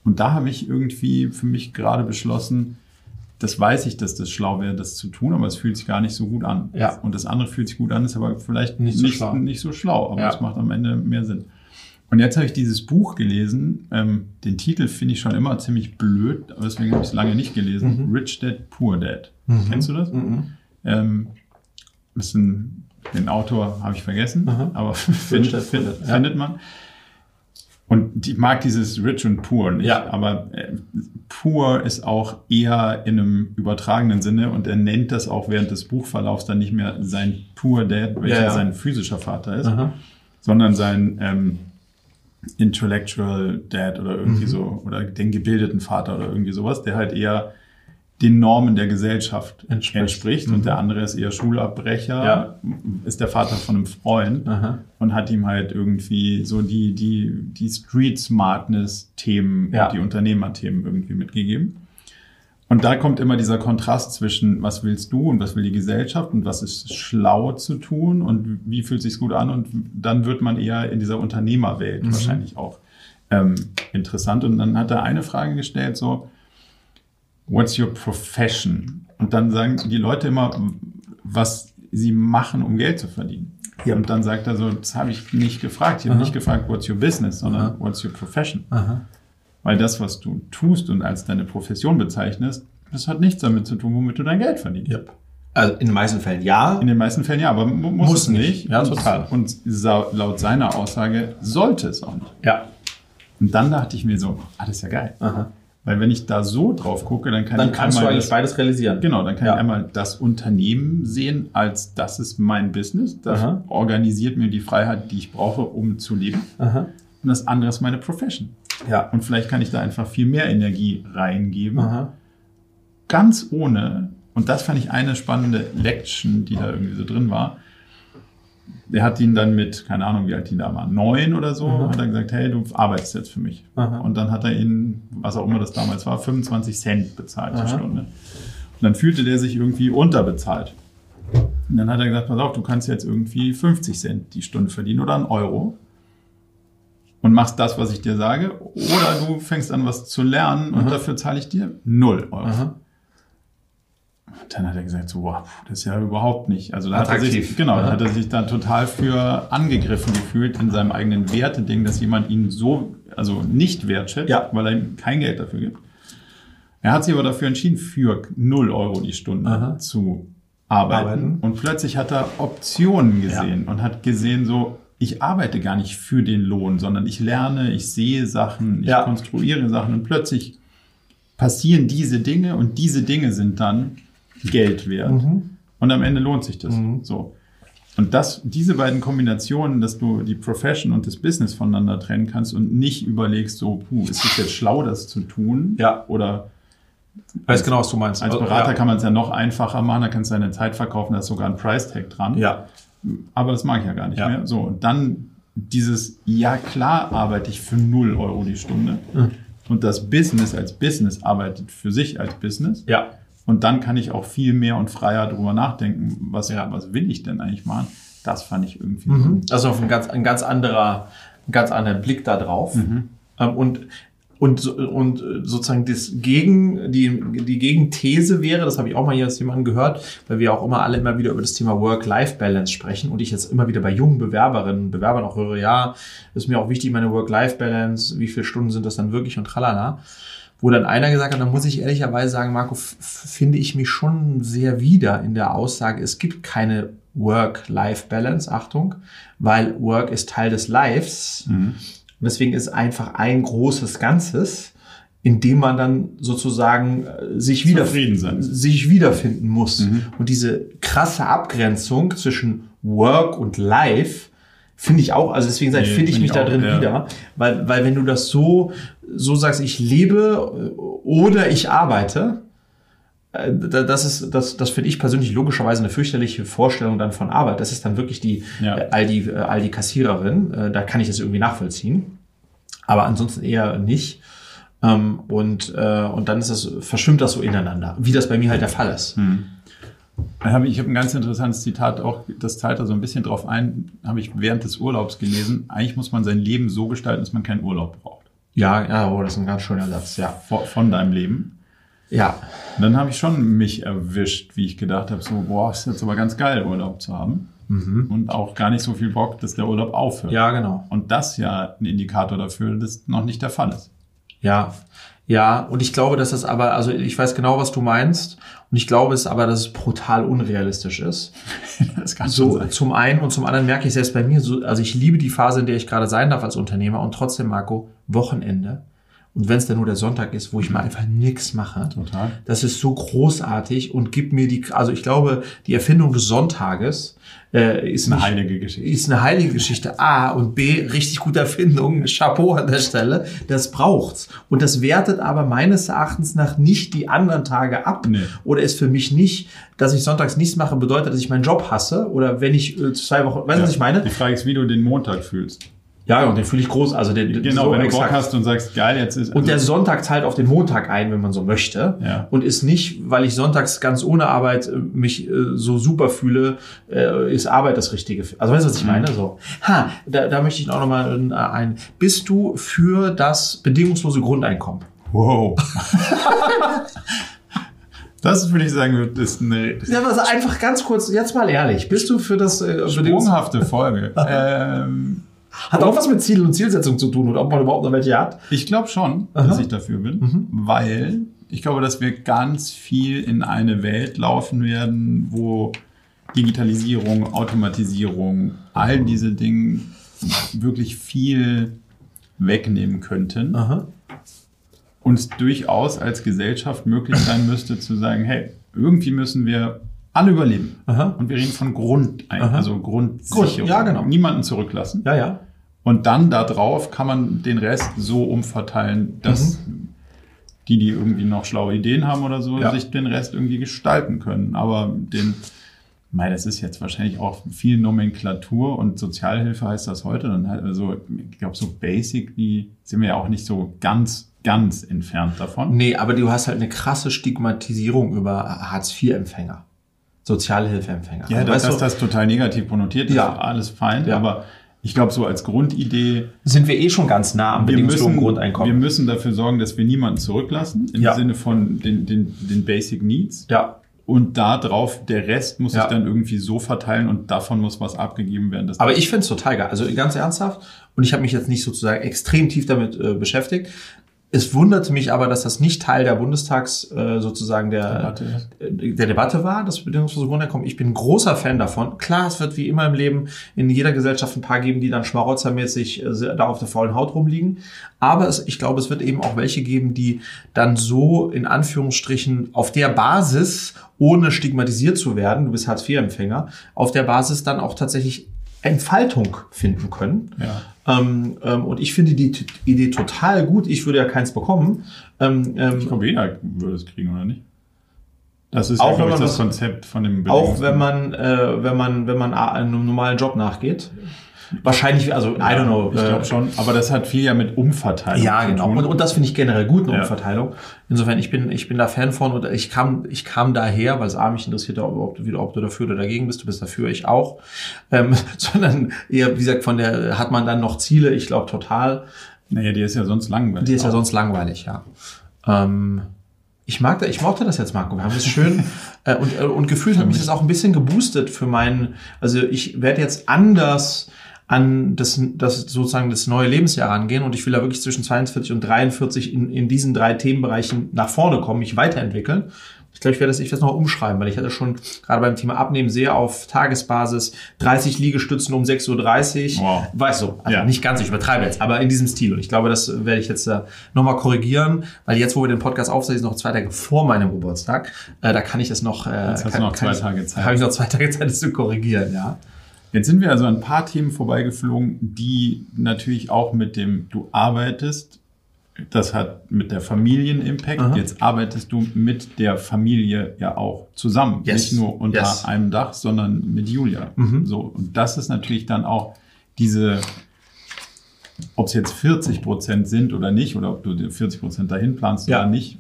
Und da habe ich irgendwie für mich gerade beschlossen, das weiß ich, dass das schlau wäre, das zu tun, aber es fühlt sich gar nicht so gut an. Ja. Und das andere fühlt sich gut an, ist aber vielleicht Nicht nicht, so nicht, schlau. so schlau, aber Ja. es macht am Ende mehr Sinn. Und jetzt habe ich dieses Buch gelesen. Ähm, den Titel finde ich schon immer ziemlich blöd, aber deswegen habe ich es lange nicht gelesen. Rich Dad, Poor Dad. Kennst du das? Mhm. Ähm, ist ein, den Autor habe ich vergessen, Mhm. aber find, find, findet man. Und ich mag dieses Rich und Poor nicht, Ja. aber äh, Poor ist auch eher in einem übertragenen Sinne und er nennt das auch während des Buchverlaufs dann nicht mehr sein Poor Dad, welcher Ja, ja. sein physischer Vater ist, Aha. sondern sein ähm, Intellectual Dad oder irgendwie Mhm. so, oder den gebildeten Vater oder irgendwie sowas, der halt eher den Normen der Gesellschaft Entspricht. entspricht, und der andere ist eher Schulabbrecher, Mhm. Ja. ist der Vater von einem Freund Aha. und hat ihm halt irgendwie so die, die, die Street Smartness Themen, Ja. die Unternehmerthemen irgendwie mitgegeben. Und da kommt immer dieser Kontrast zwischen, was willst du und was will die Gesellschaft und was ist schlau zu tun und wie fühlt sich's gut an und dann wird man eher in dieser Unternehmerwelt Mhm. wahrscheinlich auch ähm, interessant. Und dann hat er eine Frage gestellt, so, what's your profession? Und dann sagen die Leute immer, was sie machen, um Geld zu verdienen. Ja. Und dann sagt er so, das habe ich nicht gefragt. Ich habe nicht gefragt, what's your business, sondern what's your profession? Aha. Weil das, was du tust und als deine Profession bezeichnest, das hat nichts damit zu tun, womit du dein Geld verdienst. Yep. Also in den meisten Fällen ja. In den meisten Fällen ja, aber mu- muss, Muss es nicht. nicht. Ja, und, total. Und laut seiner Aussage sollte es auch nicht. Ja. Und dann dachte ich mir so, ah, das ist ja geil. Aha. Weil wenn ich da so drauf gucke, dann kann Dann ich kannst du eigentlich das, beides realisieren. Genau, dann kann Ja. ich einmal das Unternehmen sehen, als das ist mein Business. Das Aha. organisiert mir die Freiheit, die ich brauche, um zu leben. Aha. Und das andere ist meine Profession. Ja. Und vielleicht kann ich da einfach viel mehr Energie reingeben. Aha. Ganz ohne, und das fand ich eine spannende Lection, die da irgendwie so drin war. Der hat ihn dann mit, keine Ahnung, wie alt ihn da war, neun oder so, Mhm. hat er gesagt, hey, du arbeitest jetzt für mich. Aha. Und dann hat er ihn, was auch immer das damals war, 25 Cent bezahlt die Aha. Stunde. Und dann fühlte der sich irgendwie unterbezahlt. Und dann hat er gesagt, pass auf, du kannst jetzt irgendwie 50 Cent die Stunde verdienen oder einen Euro. Und machst das, was ich dir sage. Oder du fängst an, was zu lernen und dafür zahle ich dir 0 Euro. Dann hat er gesagt, so, wow, das ist ja überhaupt nicht. Also da hat er sich, genau, da Ja. hat er sich dann total für angegriffen gefühlt in seinem eigenen Werteding, dass jemand ihn so, also nicht wertschätzt, Ja. weil er ihm kein Geld dafür gibt. Er hat sich aber dafür entschieden, für 0 Euro die Stunde Aha. zu arbeiten. Arbeiten. Und plötzlich hat er Optionen gesehen und hat gesehen, so, ich arbeite gar nicht für den Lohn, sondern ich lerne, ich sehe Sachen, ich Ja. konstruiere Sachen und plötzlich passieren diese Dinge und diese Dinge sind dann Geld wert. Mhm. Und am Ende lohnt sich das. Mhm. So. Und das, diese beiden Kombinationen, dass du die Profession und das Business voneinander trennen kannst und nicht überlegst, so, puh, ist es jetzt schlau, das zu tun? Ja. Oder Weiß genau, was du meinst. als Also, Berater ja. kann man es ja noch einfacher machen, da kannst du deine Zeit verkaufen, da ist sogar ein Price-Tag dran. Ja. Aber das mag ich ja gar nicht Ja. mehr. So, und dann dieses, ja klar arbeite ich für 0 Euro die Stunde. Mhm. Und das Business als Business arbeitet für sich als Business. Ja. Und dann kann ich auch viel mehr und freier darüber nachdenken, was, Ja. was will ich denn eigentlich machen. Das fand ich irgendwie Mhm. Also auf ein ganz, ein ganz anderer, ein ganz anderer Blick da drauf. Mhm. Ähm, Und, und, so- und äh, sozusagen das Gegen, die, die Gegenthese wäre, das habe ich auch mal hier aus jemandem gehört, weil wir auch immer alle immer wieder über das Thema Work-Life-Balance sprechen und ich jetzt immer wieder bei jungen Bewerberinnen und Bewerbern auch höre, ja, ist mir auch wichtig, meine Work-Life-Balance, wie viele Stunden sind das dann wirklich und tralala. Wo dann einer gesagt hat, da muss ich ehrlicherweise sagen, Marco, finde ich mich schon sehr wieder in der Aussage, es gibt keine Work-Life-Balance, Achtung, weil Work ist Teil des Lives. Mhm. Und deswegen ist einfach ein großes Ganzes, in dem man dann sozusagen äh, sich, wieder, sich wiederfinden muss. Mhm. Und diese krasse Abgrenzung zwischen Work und Life finde ich auch, also deswegen Nee, finde ich mich ich da drin ja. wieder. Weil, weil wenn du das so, so sagst, ich lebe äh, oder ich arbeite, äh, da- das ist, das, das finde ich persönlich logischerweise eine fürchterliche Vorstellung dann von Arbeit. Das ist dann wirklich die Ja. äh, Aldi, äh, Aldi Kassiererin. Da kann ich das irgendwie nachvollziehen. Aber ansonsten eher nicht. Ähm, und, und dann ist das, verschwimmt das so ineinander, wie das bei mir halt der Fall ist. Hm. Ich, habe ein ganz interessantes Zitat, auch das zahlt da so ein bisschen drauf ein, habe ich während des Urlaubs gelesen. Eigentlich muss man sein Leben so gestalten, dass man keinen Urlaub braucht. Ja, ja, oh, das ist ein ganz schöner Satz, ja. Von, von deinem Leben. Ja. Und dann habe ich schon mich erwischt, wie ich gedacht habe, so, boah, ist jetzt aber ganz geil, Urlaub zu haben. Und auch gar nicht so viel Bock, dass der Urlaub aufhört. Ja, genau. Und das ja ein Indikator dafür, dass noch nicht der Fall ist. Ja, ja, und ich glaube, dass das aber, also ich weiß genau, was du meinst, und ich glaube es aber, dass es brutal unrealistisch ist. das kann So sein. zum einen und zum anderen merke ich selbst bei mir, so, also ich liebe die Phase, in der ich gerade sein darf als Unternehmer und trotzdem, Marco, Wochenende. Und wenn es dann nur der Sonntag ist, wo ich mal einfach nichts mache, Total. das ist so großartig und gibt mir die, also ich glaube, die Erfindung des Sonntages äh, ist Eine nicht, heilige Geschichte. ist eine heilige Geschichte. A und B, richtig gute Erfindung. Chapeau an der Stelle. Das braucht's. Und das wertet aber meines Erachtens nach nicht die anderen Tage ab. Nee. Oder ist für mich nicht, dass ich sonntags nichts mache, bedeutet, dass ich meinen Job hasse. Oder wenn ich äh, zwei Wochen, weißt du, was ich meine? Die Frage ist, wie du den Montag fühlst. Ja, und den fühle ich groß. Also den, Genau, so wenn du exakt. Bock hast und sagst, geil, jetzt ist. Und der also, Sonntag zahlt auf den Montag ein, wenn man so möchte. Ja. Und ist nicht, weil ich sonntags ganz ohne Arbeit äh, mich äh, so super fühle, äh, ist Arbeit das Richtige. Also weißt du, was ich meine? So. Ha, da, da möchte ich auch nochmal ein. Bist du für das bedingungslose Grundeinkommen? wow. das würde ich sagen, ist eine Ja, aber einfach ganz kurz, jetzt mal ehrlich. Bist du für das äh, sprunghafte Folge. ähm, Hat auch was mit Ziel und Zielsetzung zu tun oder ob man überhaupt noch welche hat? ich glaube schon, Aha. dass ich dafür bin, weil ich glaube, dass wir ganz viel in eine Welt laufen werden, wo Digitalisierung, Automatisierung, all diese Dinge wirklich viel wegnehmen könnten. Aha. und es durchaus als Gesellschaft möglich sein müsste zu sagen, hey, irgendwie müssen wir alle überleben. Aha. Und wir reden von Grund, also Grundsicherung. Grund, ja, genau. Niemanden zurücklassen. Ja, ja. Und dann darauf kann man den Rest so umverteilen, dass die, die irgendwie noch schlaue Ideen haben oder so, Mhm. Ja. sich den Rest irgendwie gestalten können. Aber den, mei, das ist jetzt wahrscheinlich auch viel Nomenklatur und Sozialhilfe heißt das heute. Dann halt, also, ich glaube, so basic, die sind wir ja auch nicht so ganz, ganz entfernt davon. Nee, aber du hast halt eine krasse Stigmatisierung über Hartz-IV-Empfänger. Sozialhilfeempfänger. Ja, Also, dass weißt du, das total negativ konnotiert ist, Ja. alles fein. Ja. Aber ich glaube, so als Grundidee, sind wir eh schon ganz nah am bedingungslosen müssen, wir Grundeinkommen. müssen dafür sorgen, dass wir niemanden zurücklassen, im Ja. Sinne von den, den, den Basic Needs. ja, Und da drauf, der Rest muss Ja. sich dann irgendwie so verteilen und davon muss was abgegeben werden. aber ich finde es total geil. Also ganz ernsthaft. Und ich habe mich jetzt nicht sozusagen extrem tief damit äh, beschäftigt. Es wunderte mich aber, dass das nicht Teil der Bundestags äh, sozusagen der Debatte äh, der Debatte war, das bedingungslose Grundeinkommen. Ich bin ein großer Fan davon. Klar, es wird wie immer im Leben in jeder Gesellschaft ein paar geben, die dann schmarotzermäßig äh, da auf der faulen Haut rumliegen. Aber es, ich glaube, es wird eben auch welche geben, die dann so in Anführungsstrichen auf der Basis, ohne stigmatisiert zu werden, du bist Hartz-IV-Empfänger, auf der Basis dann auch tatsächlich Entfaltung finden können. Ja. Ähm, ähm, und ich finde die Idee total gut. Ich würde ja keins bekommen. Ähm, ähm, Ich glaube, jeder würde es kriegen, oder nicht? Das ist Auch ja, glaube wenn ich, man das was- Konzept von dem Auch wenn man, äh, wenn man, wenn man einem normalen Job nachgeht. Wahrscheinlich, also, I don't know. Ich äh, glaube schon. Aber das hat viel ja mit Umverteilung Ja, zu genau. tun. Und, und das finde ich generell gut, eine Ja. Umverteilung. Insofern, ich bin, ich bin da Fan von und ich kam, ich kam daher, weil es A mich interessiert, ob, du ob du dafür oder dagegen bist. Du bist dafür, ich auch. Ähm, sondern eher, wie gesagt, von der, hat man dann noch Ziele? Ich glaube total. naja, die ist ja sonst langweilig. Die ist ja auch. sonst langweilig, ja. Ähm, ich mag, da, ich mochte das jetzt, Marco. Wir haben es schön äh, und, äh, und gefühlt hat mich das auch ein bisschen geboostet für meinen. Also ich werde jetzt anders an das, das sozusagen das neue Lebensjahr rangehen und ich will da wirklich zwischen 42 und 43 in, in diesen drei Themenbereichen nach vorne kommen, mich weiterentwickeln. Ich glaube, ich werde das, ich werde das noch umschreiben, weil ich hatte schon gerade beim Thema Abnehmen sehr auf Tagesbasis 30 Liegestützen um 6.30 Uhr. Wow. Weißt du, also Ja. nicht ganz, ich übertreibe jetzt, aber in diesem Stil. Und ich glaube, das werde ich jetzt äh, nochmal korrigieren, weil jetzt, wo wir den Podcast aufzeichnen, ist noch zwei Tage vor meinem Geburtstag. Äh, da kann ich das noch. Äh, Jetzt hast kann, du noch zwei Tage Zeit. Habe ich noch zwei Tage Zeit, das zu korrigieren, ja. Jetzt sind wir also an ein paar Themen vorbeigeflogen, die natürlich auch mit dem, du arbeitest, das hat mit der Familien-Impact. Aha. Jetzt arbeitest du mit der Familie ja auch zusammen. Yes. Nicht nur unter Yes. einem Dach, sondern mit Julia. Mhm. So. Und das ist natürlich dann auch diese, ob es jetzt 40 Prozent sind oder nicht, oder ob du dir 40 Prozent dahin planst Ja. oder nicht.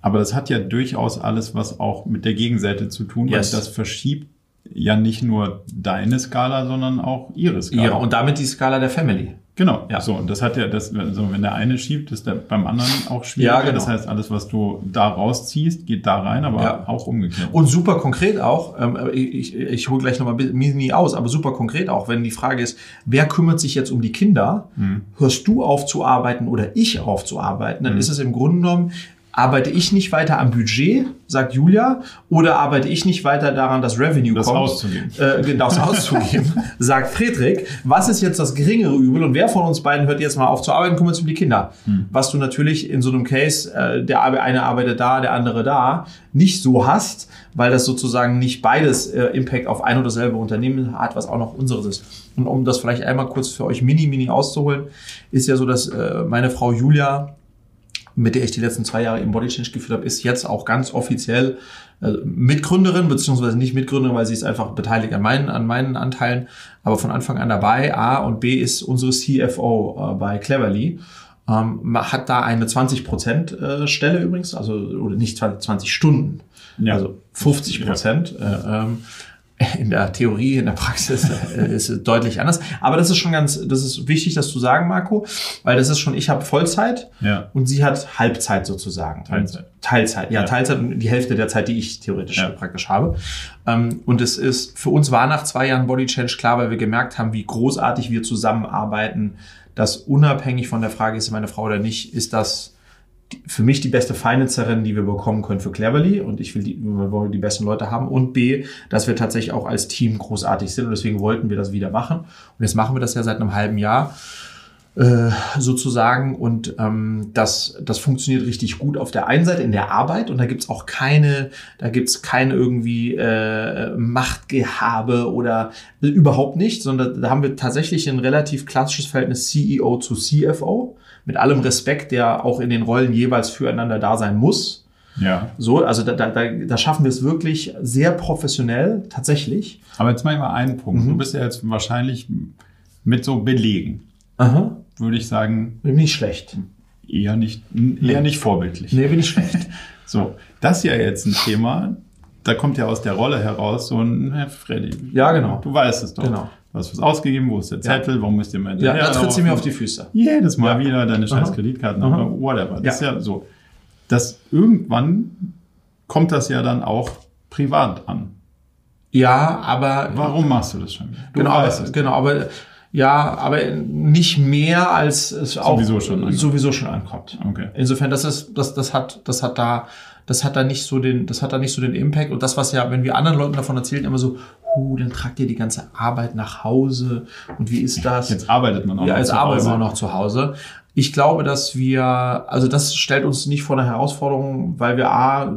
Aber das hat ja durchaus alles was auch mit der Gegenseite zu tun, Yes. weil das verschiebt ja nicht nur deine Skala, sondern auch ihre Skala. Ja, und damit die Skala der Family. Genau, Ja. so und das hat ja das, also wenn der eine schiebt, ist der beim anderen auch schwieriger. Ja, genau. Das heißt, alles, was du da rausziehst, geht da rein, aber Ja. auch umgekehrt. Und super konkret auch, ähm, ich, ich, ich hole gleich nochmal Mini aus, aber super konkret auch, wenn die Frage ist, wer kümmert sich jetzt um die Kinder? Hörst du auf zu arbeiten oder ich auf zu arbeiten? Dann ist es im Grunde genommen, arbeite ich nicht weiter am Budget, sagt Julia, oder arbeite ich nicht weiter daran, dass Revenue Das kommt? auszugeben. Äh, genau, das auszugeben, sagt Friedrich. Was ist jetzt das geringere Übel und wer von uns beiden hört jetzt mal auf zu arbeiten, kümmert sich um die Kinder? Was du natürlich in so einem Case, äh, der eine arbeitet da, der andere da, nicht so hast, weil das sozusagen nicht beides äh, Impact auf ein oder dasselbe Unternehmen hat, was auch noch unseres ist. Und um das vielleicht einmal kurz für euch mini, mini auszuholen, ist ja so, dass äh, meine Frau Julia mit der ich die letzten zwei Jahre im Body Change geführt habe, ist jetzt auch ganz offiziell äh, Mitgründerin, beziehungsweise nicht Mitgründerin, weil sie ist einfach beteiligt an meinen, an meinen Anteilen, aber von Anfang an dabei. A und B ist unsere CFO äh, bei Cleverly. Ähm, man hat da eine 20% äh, Stelle übrigens, also oder nicht 20, 20 Stunden, Ja. also 50 Prozent. Äh, ähm, in der Theorie, in der Praxis äh, ist es deutlich anders. Aber das ist schon ganz, das ist wichtig, das zu sagen, Marco, weil das ist schon, ich habe Vollzeit Ja. und sie hat Halbzeit sozusagen. Teilzeit. Und Teilzeit, ja, Ja. Teilzeit und die Hälfte der Zeit, die ich theoretisch Ja. praktisch habe. Ähm, und es ist, für uns war nach zwei Jahren Body Change klar, weil wir gemerkt haben, wie großartig wir zusammenarbeiten, dass unabhängig von der Frage, ist meine Frau oder nicht, ist das für mich die beste Financerin, die wir bekommen können für Cleverly. Und ich will die, wir wollen die besten Leute haben. Und B, dass wir tatsächlich auch als Team großartig sind. Und deswegen wollten wir das wieder machen. Und jetzt machen wir das ja seit einem halben Jahr äh, sozusagen. Und ähm, das, das funktioniert richtig gut auf der einen Seite in der Arbeit. Und da gibt's auch keine, da gibt's keine irgendwie äh, Machtgehabe oder äh, überhaupt nicht, sondern da haben wir tatsächlich ein relativ klassisches Verhältnis CEO zu CFO mit allem Respekt, der auch in den Rollen jeweils füreinander da sein muss. Ja. So, also da, da, da, schaffen wir es wirklich sehr professionell, tatsächlich. Aber jetzt mal mal einen Punkt. Mhm. Du bist ja jetzt wahrscheinlich mit so Belegen, Aha. würde ich sagen, Bin nicht schlecht. eher nicht, eher nicht vorbildlich. Nee, bin ich schlecht. So, das ist ja jetzt ein Thema, da kommt ja aus der Rolle heraus so ein, Herr Freddy. Ja, genau. Du weißt es doch. Genau. Hast was ausgegeben, wo ist der Zettel, warum müsst ihr mal Ja, da tritt sie mir auf die Füße. Jedes Mal Ja. wieder deine scheiß Aha. Aha. whatever. Das ist ja so. Das irgendwann kommt das ja dann auch privat an. Ja, aber Warum machst du das schon wieder? Du genau, weißt es. genau, aber ja, aber nicht mehr als es auch Sowieso schon ankommt. sowieso schon ankommt. Okay. Insofern, das ist, das, das hat, das hat da, das hat da nicht so den, das hat da nicht so den Impact. Und das, was ja, wenn wir anderen Leuten davon erzählen, immer so, huh, dann tragt ihr die ganze Arbeit nach Hause und wie ist das? Jetzt arbeitet man auch ja, noch jetzt zu Hause. wir auch noch zu Hause. Ich glaube, dass wir, also das stellt uns nicht vor eine Herausforderung, weil wir A,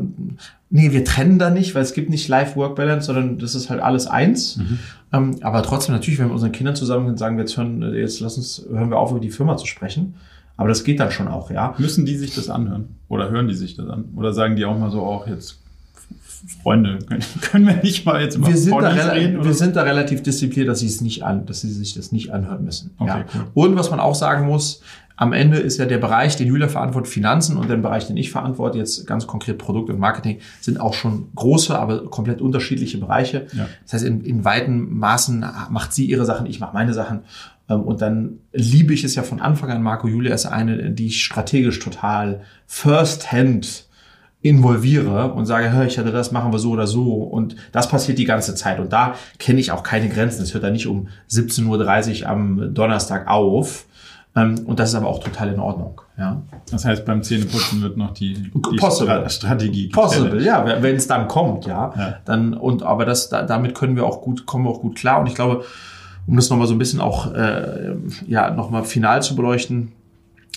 nee, wir trennen da nicht, weil es gibt nicht Life-Work-Balance, sondern das ist halt alles eins. Mhm. Ähm, aber trotzdem, natürlich, wenn wir mit unseren Kindern zusammen sind, sagen wir jetzt hören, jetzt lass uns, hören wir auf, über die Firma zu sprechen. Aber das geht dann schon auch, ja. Müssen die sich das anhören? Oder hören die sich das an? Oder sagen die auch mal so, auch jetzt Freunde, können, wir nicht mal jetzt über Wir sind, da reden? wir sind da relativ diszipliniert, dass sie es nicht an, dass sie sich das nicht anhören müssen. Okay, ja. cool. Und was man auch sagen muss, am Ende ist ja der Bereich, den Julia verantwortet, Finanzen und der Bereich, den ich verantworte, jetzt ganz konkret Produkt und Marketing, sind auch schon große, aber komplett unterschiedliche Bereiche. Ja. Das heißt, in, in weiten Maßen macht sie ihre Sachen, ich mache meine Sachen. Ähm, Und dann liebe ich es ja von Anfang an, Marco Julia ist eine, die ich strategisch total first-hand involviere und sage, hör, ich hatte das, machen wir so oder so. Und das passiert die ganze Zeit. Und da kenne ich auch keine Grenzen. Es hört da nicht um 17.30 Uhr am Donnerstag auf. Ähm, Und das ist aber auch total in Ordnung. Ja. Das heißt, beim Zähneputzen wird noch die, die Possible. Stra Strategie Possible, gechallenged. ja, wenn es dann kommt, ja, Ja. dann und aber das da, damit können wir auch gut kommen wir auch gut klar und ich glaube, um das noch mal so ein bisschen auch äh, ja noch mal final zu beleuchten,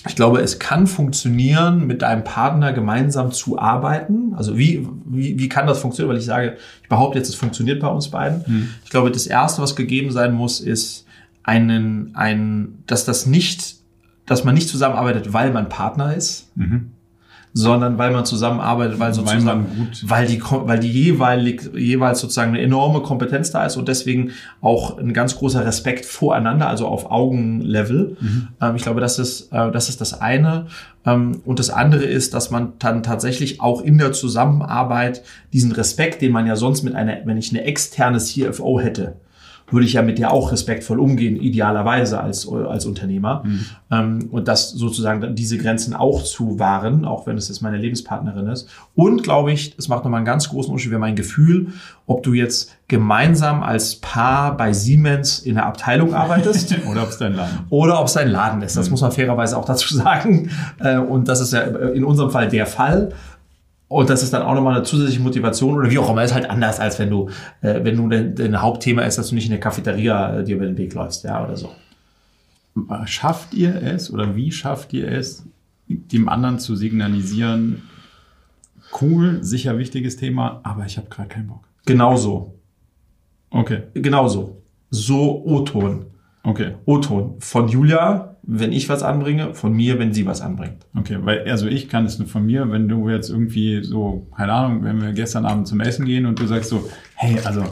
ich glaube, es kann funktionieren, mit deinem Partner gemeinsam zu arbeiten. Also wie, wie, wie kann das funktionieren? Weil ich sage, ich behaupte jetzt, es funktioniert bei uns beiden. Ich glaube, das Erste, was gegeben sein muss, ist einen, ein, dass das nicht, dass man nicht zusammenarbeitet, weil man Partner ist, Mhm. Sondern weil man zusammenarbeitet, weil sozusagen, gut- weil die, weil die jeweilig, jeweils sozusagen eine enorme Kompetenz da ist und deswegen auch ein ganz großer Respekt voreinander, also auf Augenlevel. Ähm, ich glaube, das ist, äh, das ist das eine. Ähm, und das andere ist, dass man dann tatsächlich auch in der Zusammenarbeit diesen Respekt, den man ja sonst mit einer, wenn ich eine externe CFO hätte, würde ich ja mit der auch respektvoll umgehen, idealerweise als, als Unternehmer. Ähm, und das sozusagen diese Grenzen auch zu wahren, auch wenn es jetzt meine Lebenspartnerin ist. Und glaube ich, es macht nochmal einen ganz großen Unterschied, wäre mein Gefühl, ob du jetzt gemeinsam als Paar bei Siemens in der Abteilung arbeitest Oder ob es dein Laden oder ob es dein Laden ist. Das muss man fairerweise auch dazu sagen. Äh, Und das ist ja in unserem Fall der Fall. Und das ist dann auch nochmal eine zusätzliche Motivation oder wie auch immer, ist halt anders, als wenn du, äh, wenn du dein, dein Hauptthema ist, dass du nicht in der Cafeteria äh, dir über den Weg läufst, ja, oder so. Schafft ihr es oder wie schafft ihr es, dem anderen zu signalisieren, cool, sicher wichtiges Thema, aber ich habe gerade keinen Bock. Genauso. Okay, Genauso. So O-Ton. okay, O-Ton. Von Julia, wenn ich was anbringe, von mir, wenn sie was anbringt. okay. Weil, also ich kann es nur von mir, wenn du jetzt irgendwie so, keine Ahnung, wenn wir gestern Abend zum Essen gehen und du sagst so, hey, also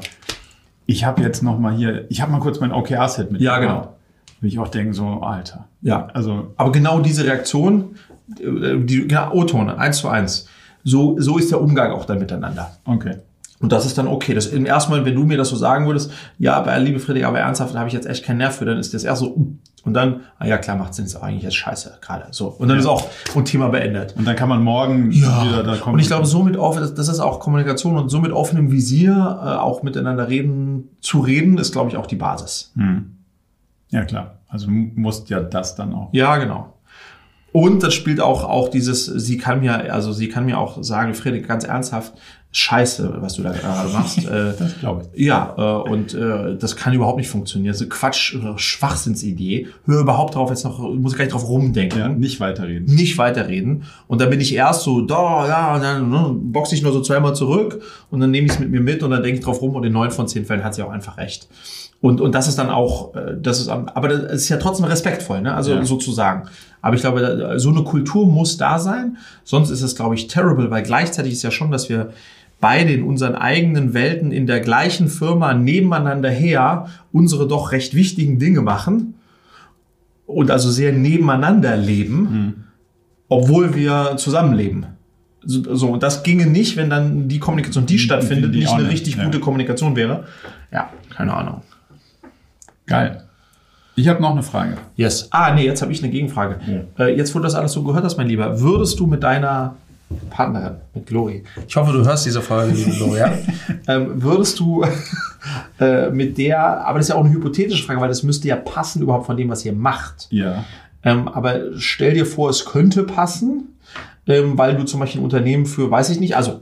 ich habe jetzt noch mal hier, ich habe mal kurz mein OKR-Set mit. Ja, genau. Will ich auch denken, so, Alter. Ja. Also, Aber genau diese Reaktion, äh, die, genau, O-Ton, eins zu eins. So, so ist der Umgang auch dann miteinander. okay. Und das ist dann okay. Das im ersten Mal, wenn du mir das so sagen würdest, ja, aber liebe Friedrich, aber ernsthaft, da habe ich jetzt echt keinen Nerv für, dann ist das erst so, und dann, ah ja, klar, macht Sinn, ist eigentlich jetzt scheiße gerade. So. Und dann Ja. ist auch ein Thema beendet. Und dann kann man morgen wieder da kommen. und ich glaube, somit offen, das- ist auch Kommunikation und so mit offenem Visier äh, auch miteinander reden, zu reden, ist, glaube ich, auch die Basis. Hm. Ja, klar. Also musst ja das dann auch. Ja, genau. Und das spielt auch, auch dieses, sie kann mir, also sie kann mir auch sagen, Friedrich, ganz ernsthaft, scheiße, was du da gerade machst. äh, Das glaube ich. Ja, äh, und äh, das kann überhaupt nicht funktionieren. Eine Quatsch, äh, Schwachsinnsidee. Hör überhaupt drauf, jetzt noch, muss ich gleich drauf rumdenken. Ja, nicht weiterreden. Nicht weiterreden. Und dann bin ich erst so, da, ja, und dann ne, boxe ich nur so zweimal zurück und dann nehme ich es mit mir mit und dann denke ich drauf rum und in neun von zehn Fällen hat sie auch einfach recht. Und, und das ist dann auch, äh, das ist, am- aber das ist ja trotzdem respektvoll, ne? Also Ja. sozusagen. Aber ich glaube, so eine Kultur muss da sein. Sonst ist es, glaube ich, terrible, weil gleichzeitig ist ja schon, dass wir beide in unseren eigenen Welten in der gleichen Firma nebeneinander her unsere doch recht wichtigen Dinge machen und also sehr nebeneinander leben, obwohl wir zusammenleben. So, und das ginge nicht, wenn dann die Kommunikation, die stattfindet, die nicht auch eine nicht, richtig ja. gute Kommunikation wäre. Ja, keine Ahnung. Geil. Ich habe noch eine Frage. Yes. Ah, nee, jetzt habe ich eine Gegenfrage. Äh, jetzt, wo du das alles so gehört hast, mein Lieber, würdest du mit deiner Partnerin, mit Glory, ich hoffe, du hörst diese Folge, liebe Gloria, ähm, würdest du äh, mit der, aber das ist ja auch eine hypothetische Frage, weil das müsste ja passen überhaupt von dem, was ihr macht. Ja. Ähm, aber stell dir vor, es könnte passen, ähm, weil du zum Beispiel ein Unternehmen für, weiß ich nicht, also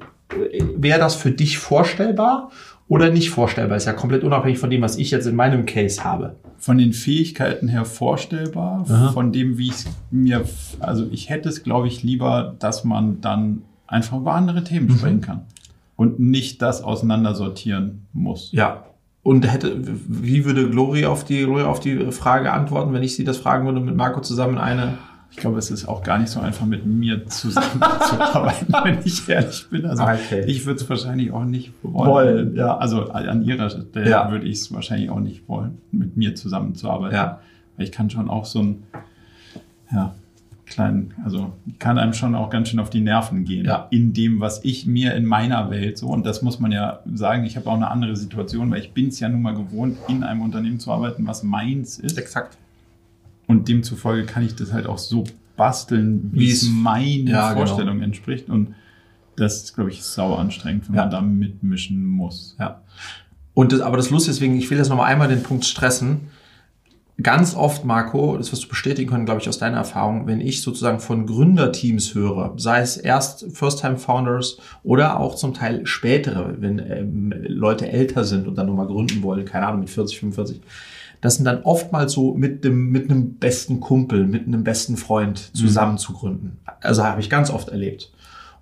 äh, wäre das für dich vorstellbar oder nicht vorstellbar? Ist ja komplett unabhängig von dem, was ich jetzt in meinem Case habe. Von den Fähigkeiten her vorstellbar, Aha. von dem, wie ich mir, also ich hätte es, glaube ich, lieber, dass man dann einfach über andere Themen Mhm. sprechen kann und nicht das auseinandersortieren muss. Ja. Und hätte, wie würde Glory auf die, Glory auf die Frage antworten, wenn ich sie das fragen würde mit Marco zusammen eine? Ich glaube, es ist auch gar nicht so einfach, mit mir zusammenzuarbeiten, wenn ich ehrlich bin. Also Okay. ich würde es wahrscheinlich auch nicht wollen. Wollen, ja. Also an ihrer Stelle Ja. würde ich es wahrscheinlich auch nicht wollen, mit mir zusammenzuarbeiten. Ja. Weil ich kann schon auch so ein, ja, kleinen, also ich kann einem schon auch ganz schön auf die Nerven gehen. Ja. In dem, was ich mir in meiner Welt so, und das muss man ja sagen, ich habe auch eine andere Situation, weil ich bin es ja nun mal gewohnt, in einem Unternehmen zu arbeiten, was meins ist. Exakt. Und demzufolge kann ich das halt auch so basteln, wie es meinen Ja, genau. Vorstellungen entspricht. Und das ist, glaube ich, sauer anstrengend, wenn Ja. man da mitmischen muss. Ja. Und das, aber das Lustige, deswegen, ich will jetzt nochmal einmal den Punkt stressen. Ganz oft, Marco, das wirst du bestätigen können, glaube ich, aus deiner Erfahrung, wenn ich sozusagen von Gründerteams höre, sei es erst First-Time-Founders oder auch zum Teil spätere, wenn ähm, Leute älter sind und dann nochmal gründen wollen, keine Ahnung, mit 40, 45, das sind dann oftmals so mit dem, mit einem besten Kumpel, mit einem besten Freund zusammen zu gründen. Also habe ich ganz oft erlebt.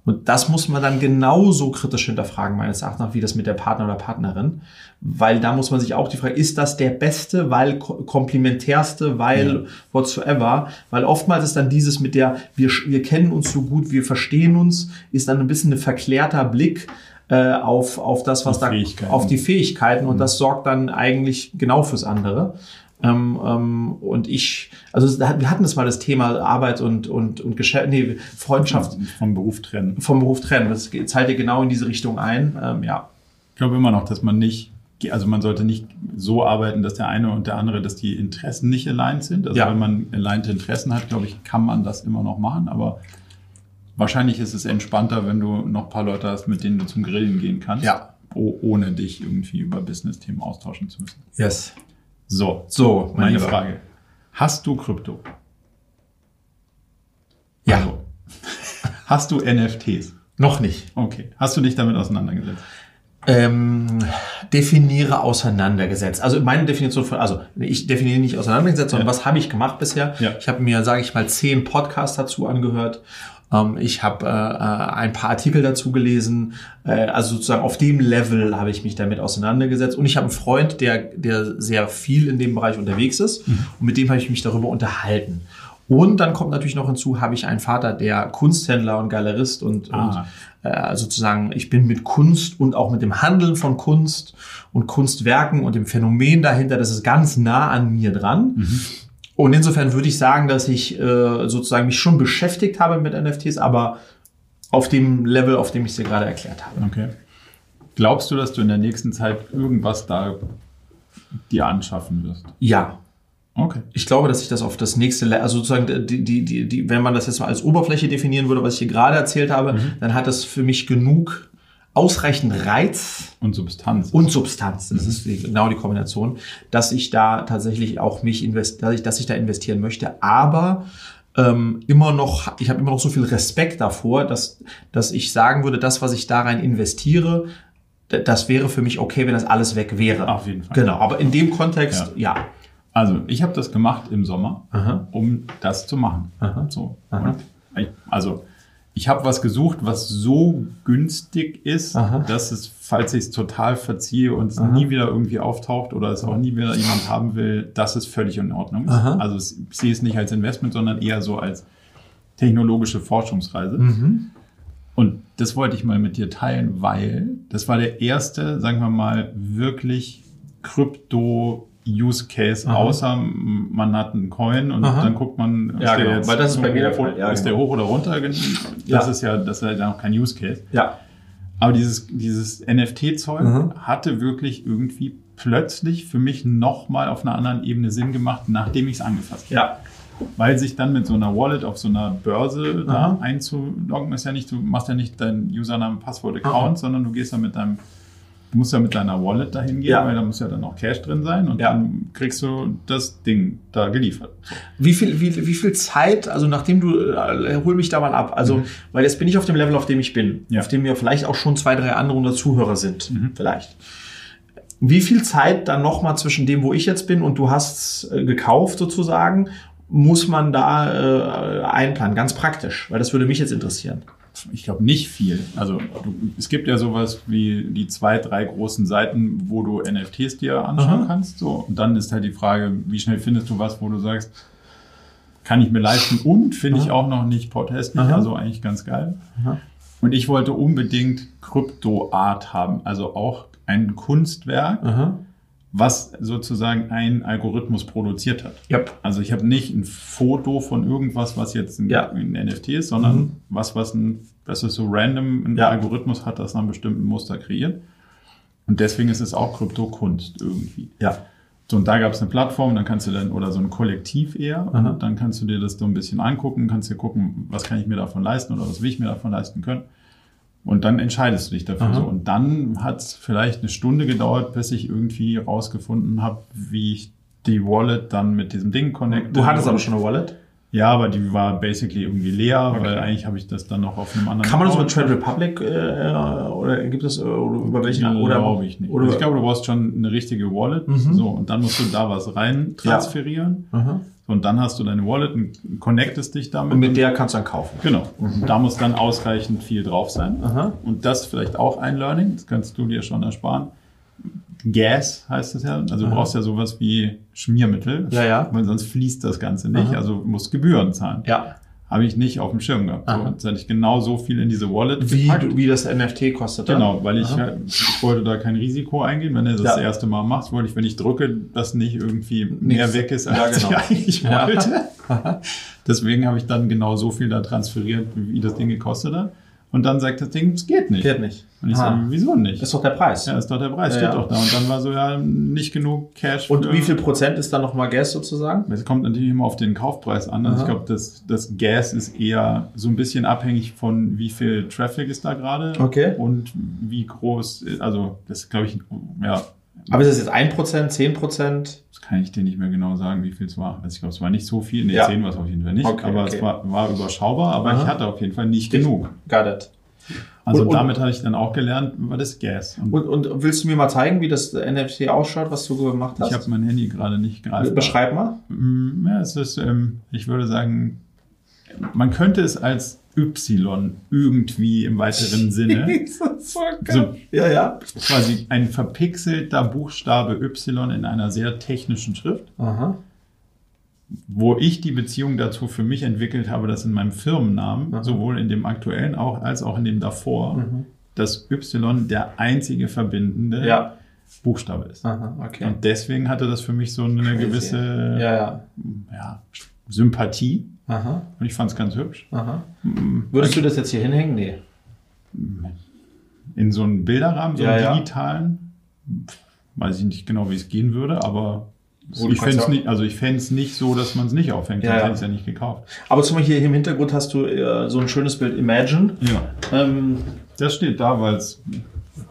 Und das muss man dann genauso kritisch hinterfragen, meines Erachtens, wie das mit der Partner oder Partnerin. Weil da muss man sich auch die Frage, ist das der beste, weil komplementärste, weil ja. whatsoever? Weil oftmals ist dann dieses mit der, wir, wir kennen uns so gut, wir verstehen uns, ist dann ein bisschen ein verklärter Blick äh, auf, auf das, was die da, auf die Fähigkeiten und mhm. das sorgt dann eigentlich genau fürs andere. Ähm, ähm, und ich, also wir hatten das mal das Thema Arbeit und, und, und Geschäft, nee, Freundschaft. Vom Beruf trennen. Vom Beruf trennen. Das zahlt ja genau in diese Richtung ein. Ähm, ja. Ich glaube immer noch, dass man nicht, also man sollte nicht so arbeiten, dass der eine und der andere, dass die Interessen nicht aligned sind. Also ja. wenn man aligned Interessen hat, glaube ich, kann man das immer noch machen, aber wahrscheinlich ist es entspannter, wenn du noch ein paar Leute hast, mit denen du zum Grillen gehen kannst. Ja. ohne dich irgendwie über Business-Themen austauschen zu müssen. Yes. So, so meine Lieber. Frage. Hast du Krypto? Ja. Also, hast du NFTs? Noch nicht. Okay. Hast du dich damit auseinandergesetzt? Ähm, definiere auseinandergesetzt. Also meine Definition von, also ich definiere nicht auseinandergesetzt, sondern ja. was habe ich gemacht bisher? Ja. Ich habe mir, sage ich mal, zehn Podcasts dazu angehört ähm, ich habe äh, äh, ein paar Artikel dazu gelesen. Äh, also sozusagen auf dem Level habe ich mich damit auseinandergesetzt. Und ich habe einen Freund, der, der sehr viel in dem Bereich unterwegs ist. Mhm. Und mit dem habe ich mich darüber unterhalten. Und dann kommt natürlich noch hinzu, habe ich einen Vater, der Kunsthändler und Galerist und, ah. und äh, sozusagen, ich bin mit Kunst und auch mit dem Handeln von Kunst und Kunstwerken und dem Phänomen dahinter, das ist ganz nah an mir dran. Mhm. Und insofern würde ich sagen, dass ich äh, sozusagen mich schon beschäftigt habe mit NFTs, aber auf dem Level, auf dem ich sie gerade erklärt habe. Okay. Glaubst du, dass du in der nächsten Zeit irgendwas da dir anschaffen wirst? Ja. Okay. Ich glaube, dass ich das auf das nächste, Le also sozusagen, die, die, die, die, wenn man das jetzt mal als Oberfläche definieren würde, was ich hier gerade erzählt habe, mhm. dann hat das für mich genug ausreichend Reiz und Substanz und Substanz. Das mhm. ist die, genau die Kombination, dass ich da tatsächlich auch mich invest, dass ich, dass ich da investieren möchte, aber ähm, immer noch, ich habe immer noch so viel Respekt davor, dass, dass ich sagen würde, das, was ich da rein investiere, das wäre für mich okay, wenn das alles weg wäre. Auf jeden Fall. Genau, aber in dem Kontext, ja. ja. Also, ich habe das gemacht im Sommer, Aha. um das zu machen. Aha. So. Aha. Also, ich habe was gesucht, was so günstig ist, Aha. dass es, falls ich es total verziehe und es Aha. nie wieder irgendwie auftaucht oder es auch nie wieder jemand haben will, dass es völlig in Ordnung ist. Aha. Also ich sehe es nicht als Investment, sondern eher so als technologische Forschungsreise. Mhm. Und das wollte ich mal mit dir teilen, weil das war der erste, sagen wir mal, wirklich Krypto Use Case, Aha. außer man hat einen Coin und Aha. dann guckt man, ja, genau. jetzt weil das ist bei mir hoch, ja, ist genau. der hoch oder runter. Das ja. ist ja, das ist ja noch kein Use Case. Ja. Aber dieses, dieses NFT-Zeug hatte wirklich irgendwie plötzlich für mich nochmal auf einer anderen Ebene Sinn gemacht, nachdem ich es angefasst habe. Ja. Weil sich dann mit so einer Wallet auf so einer Börse da einzuloggen, ist ja nicht, du machst ja nicht dein Username, Passwort, Account, sondern du gehst dann mit deinem Du musst ja mit deiner Wallet dahin gehen, ja. weil da muss ja dann auch Cash drin sein und ja. dann kriegst du das Ding da geliefert. Wie viel, wie, wie viel Zeit, also nachdem du, äh, hol mich da mal ab, also, mhm. weil jetzt bin ich auf dem Level, auf dem ich bin, ja. auf dem wir vielleicht auch schon zwei, drei andere unserer Zuhörer sind, mhm. vielleicht. Wie viel Zeit dann nochmal zwischen dem, wo ich jetzt bin und du hast äh, gekauft sozusagen, muss man da äh, einplanen, ganz praktisch, weil das würde mich jetzt interessieren ich glaube nicht viel. Also du, es gibt ja sowas wie die zwei, drei großen Seiten, wo du NFTs dir anschauen Aha. kannst. So. Und dann ist halt die Frage, wie schnell findest du was, wo du sagst, kann ich mir leisten und finde ich auch noch nicht protestlich, also eigentlich ganz geil. Aha. Und ich wollte unbedingt Krypto-Art haben, also auch ein Kunstwerk, Aha was sozusagen ein Algorithmus produziert hat. Yep. Also ich habe nicht ein Foto von irgendwas, was jetzt ein, ja. ein NFT ist, sondern mhm. was, was ein, das ist so random, ein ja. Algorithmus hat, das nach einem bestimmten Muster kreiert. Und deswegen ist es auch Kryptokunst irgendwie. Ja. So, und da gab es eine Plattform, dann kannst du dann, oder so ein Kollektiv eher, Aha. und dann kannst du dir das so ein bisschen angucken, kannst dir gucken, was kann ich mir davon leisten oder was will ich mir davon leisten können. Und dann entscheidest du dich dafür so. Und dann hat es vielleicht eine Stunde gedauert, bis ich irgendwie rausgefunden habe, wie ich die Wallet dann mit diesem Ding connecte. Du hattest aber schon eine Wallet? Ja, aber die war basically irgendwie leer, weil eigentlich habe ich das dann noch auf einem anderen. Kann man das über Trade Republic äh, oder gibt es äh, oder über welche Ja, oder glaube ich nicht. Oder, ich glaube, du brauchst schon eine richtige Wallet. Mhm. So, und dann musst du da was rein transferieren. Aha. Und dann hast du deine Wallet und connectest dich damit. und mit der kannst du dann kaufen. Genau. Und da muss dann ausreichend viel drauf sein. Aha. Und das vielleicht auch ein Learning, das kannst du dir schon ersparen. Gas heißt es ja. Also du brauchst ja sowas wie Schmiermittel. Ja, ja. Weil sonst fließt das Ganze nicht. Aha. Also du musst Gebühren zahlen. Ja. Habe ich nicht auf dem Schirm gehabt. So, Aha. jetzt hätte ich genau so viel in diese Wallet Wie, gepackt. wie das NFT kostet. Genau, weil ich, Aha. halt- ich wollte da kein Risiko eingehen. Wenn du das Ja. das erste Mal machst, wollte ich, wenn ich drücke, dass nicht irgendwie mehr weg ist, als Ja, genau. ich eigentlich Ja. wollte. Deswegen habe ich dann genau so viel da transferiert, wie das Ding gekostet hat. Und dann sagt das Ding, es geht nicht. Geht nicht. Und ich Ah. sage, wieso nicht? Ist doch der Preis. ja, ist doch der Preis, Ja, steht ja. doch da. Und dann war so, ja, nicht genug Cash. Und wie viel Prozent ist dann nochmal Gas sozusagen? Es kommt natürlich immer auf den Kaufpreis an. Also Aha. ich glaube, das, das Gas ist eher so ein bisschen abhängig von, wie viel Traffic ist da gerade. Okay. Und wie groß, also das glaube ich, ja, Aber ist es jetzt 1%, 10%? das kann ich dir nicht mehr genau sagen, wie viel es war. Also ich glaube, es war nicht so viel. Nee, Ja. 10 war es auf jeden Fall nicht. Okay, aber okay. es war, war überschaubar, aber Aha. ich hatte auf jeden Fall nicht genug. Got it. Also Und- damit habe ich dann auch gelernt, war das Gas. Und Und, und willst du mir mal zeigen, wie das NFT ausschaut, was du gemacht hast? ich habe mein Handy gerade nicht greifbar. Beschreib mal. Mm, Ja, es ist, ähm, ich würde sagen, man könnte es als Y irgendwie im weiteren Sinne, so So. Ja, ja. quasi ein verpixelter Buchstabe Y in einer sehr technischen Schrift, Aha. wo ich die Beziehung dazu für mich entwickelt habe, dass in meinem Firmennamen, Aha. sowohl in dem aktuellen auch als auch in dem davor, Mhm. das Y der einzige verbindende Ja. Buchstabe ist. Aha, okay. Und deswegen hatte das für mich so eine gewisse ja. ja, Sympathie. Aha, Und ich fand es ganz hübsch. aha. Würdest du das jetzt hier hinhängen? Nee. In so einem Bilderrahmen, so einen ja. digitalen, weiß ich nicht genau, wie es gehen würde, aber Wo ich fände es nicht, also ich nicht so, dass man es nicht aufhängt, Ja, sonst hätte ich es ja nicht gekauft. Aber zum Beispiel hier im Hintergrund hast du äh, so ein schönes Bild Imagine. Ja, Ähm, das steht da, weil es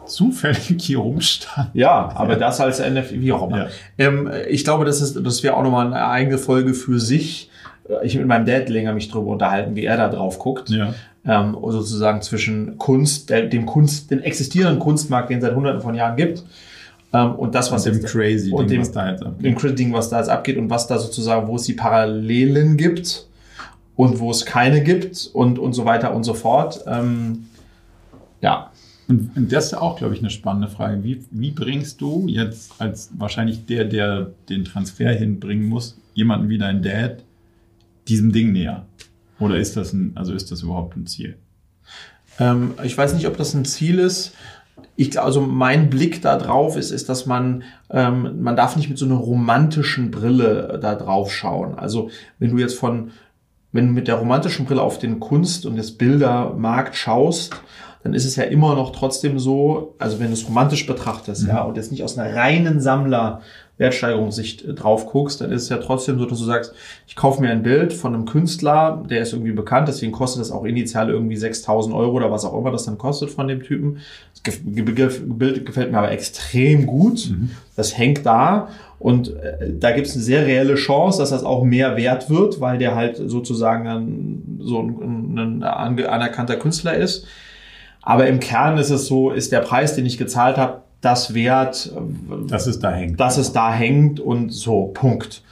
zufällig hier rumstand. ja, aber das als NFT, wie auch immer. Ja. Ähm, ich glaube, das, ist, das wäre auch nochmal eine eigene Folge für sich. Äh, Ich mit meinem Dad länger mich drüber unterhalten, wie er da drauf guckt. Ja, ähm, sozusagen zwischen Kunst, dem Kunst, den existierenden Kunstmarkt, den es seit hunderten von Jahren gibt, ähm, und das, was und dem jetzt- crazy und Ding, dem, was da jetzt abgeht. dem crazy Ding, was da jetzt abgeht und was da sozusagen, wo es die Parallelen gibt und wo es keine gibt und, und so weiter und so fort. Ähm, ja, Und, und das ist auch, glaube ich, eine spannende Frage. Wie, wie bringst du jetzt als wahrscheinlich der, der den Transfer hinbringen muss, jemanden wie dein Dad diesem Ding näher? Oder ist das ein, also ist das überhaupt ein Ziel? Ähm, ich weiß nicht, ob das ein Ziel ist. Ich, also mein Blick da drauf ist, ist, dass man, ähm, man darf nicht mit so einer romantischen Brille da drauf schauen. Also wenn du jetzt von, wenn du mit der romantischen Brille auf den Kunst- und das Bildermarkt schaust, dann ist es ja immer noch trotzdem so, also wenn du es romantisch betrachtest, ja, und jetzt nicht aus einer reinen Sammler Wertsteigerungssicht äh, drauf guckst, dann ist es ja trotzdem so, dass du sagst, ich kaufe mir ein Bild von einem Künstler, der ist irgendwie bekannt, deswegen kostet das auch initial irgendwie 6000 Euro oder was auch immer das dann kostet von dem Typen. Das Bild gefällt mir aber extrem gut. Das hängt da und äh, da gibt es eine sehr reelle Chance, dass das auch mehr wert wird, weil der halt sozusagen so ein, ein anerkannter Künstler ist. Aber im Kern ist es so, ist der Preis, den ich gezahlt habe, das wert, äh, Dass es da hängt. dass es da hängt und so, Punkt.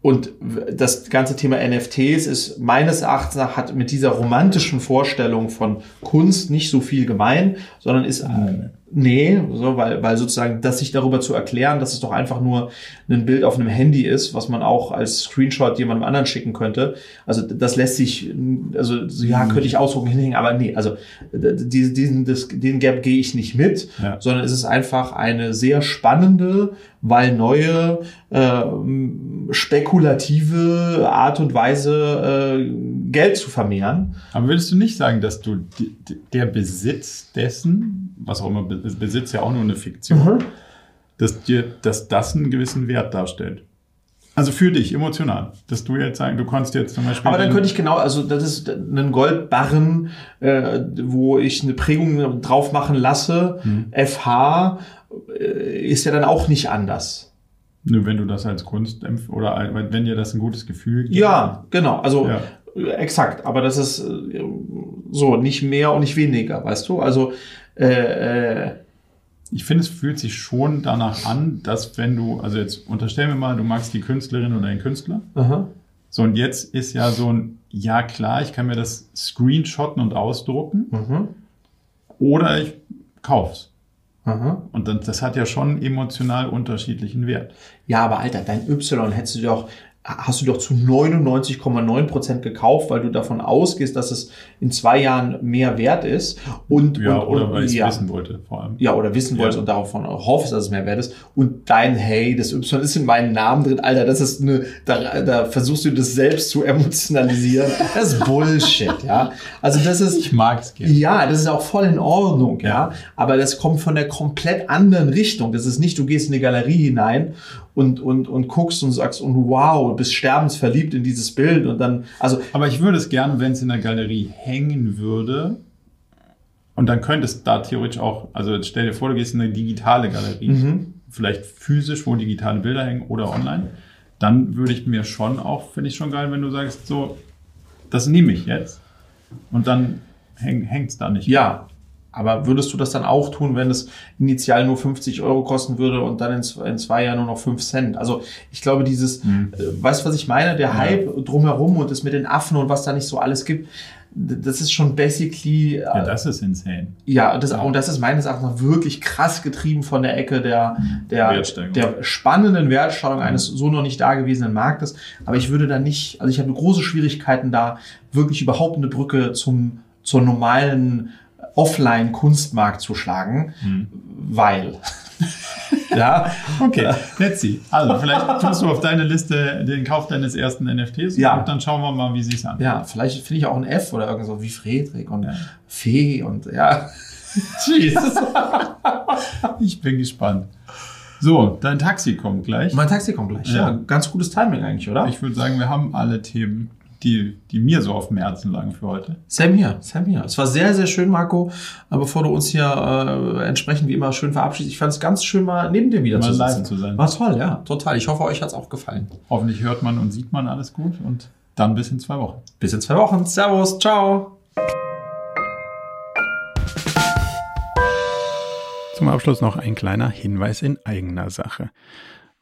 Und das ganze Thema NFTs ist meines Erachtens nach hat mit dieser romantischen Vorstellung von Kunst nicht so viel gemein, sondern ist äh, nee, so weil weil sozusagen das sich darüber zu erklären, dass es doch einfach nur ein Bild auf einem Handy ist, was man auch als Screenshot jemandem anderen schicken könnte. Also das lässt sich also so, ja, könnte ich Ausdrucken hinhängen, aber nee, also diesen diesen das, den Gap gehe ich nicht mit, Ja. sondern es ist einfach eine sehr spannende, weil neue, äh, spekulative Art und Weise, äh, Geld zu vermehren. Aber würdest du nicht sagen, dass du die, der Besitz dessen, was auch immer, Be- Besitz ja auch nur eine Fiktion, dass dir, dass das einen gewissen Wert darstellt? Also für dich emotional, dass du jetzt sagen, du konntest jetzt zum Beispiel. Aber dann könnte ich genau, also das ist ein Goldbarren, äh, wo ich eine Prägung drauf machen lasse. FH äh, ist ja dann auch nicht anders. Nur wenn du das als Kunst oder wenn dir das ein gutes Gefühl gibt. Ja, genau. Also Ja. äh, exakt. Aber das ist äh, so nicht mehr und nicht weniger, weißt du? Also äh, äh, Ich finde, es fühlt sich schon danach an, dass wenn du, also jetzt unterstellen wir mal, du magst die Künstlerin oder den Künstler. aha. So, und jetzt ist ja so ein, ja klar, ich kann mir das screenshotten und ausdrucken Mhm. oder ich kauf's. Aha. Und dann, das hat ja schon emotional unterschiedlichen Wert. Ja, aber Alter, dein Y hättest du doch, hast du doch zu 99,9 Prozent gekauft, weil du davon ausgehst, dass es in zwei Jahren mehr wert ist und, Ja, und, oder und weil ich es ja. wissen wollte, vor allem. Ja, oder wissen Ja. wolltest und davon hoffst, dass es mehr wert ist. Und dein Hey, das Y ist in meinem Namen drin. Alter, das ist eine, da, da versuchst du das selbst zu emotionalisieren. Das ist Bullshit, ja. Also das ist, Ich mag's gerne. ja, das ist auch voll in Ordnung, ja. Ja. Aber das kommt von der komplett anderen Richtung. Das ist nicht, du gehst in die Galerie hinein und, und, und guckst und sagst, und wow, bist sterbensverliebt in dieses Bild und dann, also, Aber ich würde es gerne, wenn es in der Galerie hängen würde. Und dann könnte es da theoretisch auch, also stell dir vor, du gehst in eine digitale Galerie, Mhm. vielleicht physisch, wo digitale Bilder hängen oder online. Dann würde ich mir schon auch, finde ich schon geil, wenn du sagst, so, das nehme ich jetzt. Und dann hängt es da nicht. ja. Aber würdest du das dann auch tun, wenn es initial nur 50 Euro kosten würde und dann in zwei, in zwei Jahren nur noch 5 Cent? Also ich glaube, dieses, Mhm. äh, weißt du, was ich meine? Der Hype drumherum und das mit den Affen und was da nicht so alles gibt, das ist schon basically äh, Ja, das ist insane. Ja, und das, und das ist meines Erachtens wirklich krass getrieben von der Ecke der, der, Wertsteigerung. der spannenden Wertsteigerung eines so noch nicht dagewesenen Marktes. Aber ich würde da nicht, also ich habe große Schwierigkeiten da, wirklich überhaupt eine Brücke zum, zur normalen Offline-Kunstmarkt zu schlagen, weil. ja, Okay, let's see. Also, vielleicht tust du auf deine Liste den Kauf deines ersten NFTs Ja. und dann schauen wir mal, wie sich's anfühlt. ja, vielleicht finde ich auch ein F oder irgend so wie Friedrich und Ja. Fee und ja. Jesus. Ich bin gespannt. So, dein Taxi kommt gleich. Mein Taxi kommt gleich. Ja, Ja. ganz gutes Timing eigentlich, oder? Ich würde sagen, wir haben alle Themen, die, die mir so auf dem Herzen lagen für heute. Sam hier, Sam hier. Es war sehr, sehr schön, Marco. Aber bevor du uns hier äh, entsprechend wie immer schön verabschiedest, ich fand es ganz schön, mal neben dir wieder Mal zu live sitzen. zu sein. War toll, ja, total. Ich hoffe, euch hat's auch gefallen. Hoffentlich hört man und sieht man alles gut und dann bis in zwei Wochen. Bis in zwei Wochen. Servus, ciao. Zum Abschluss noch ein kleiner Hinweis in eigener Sache.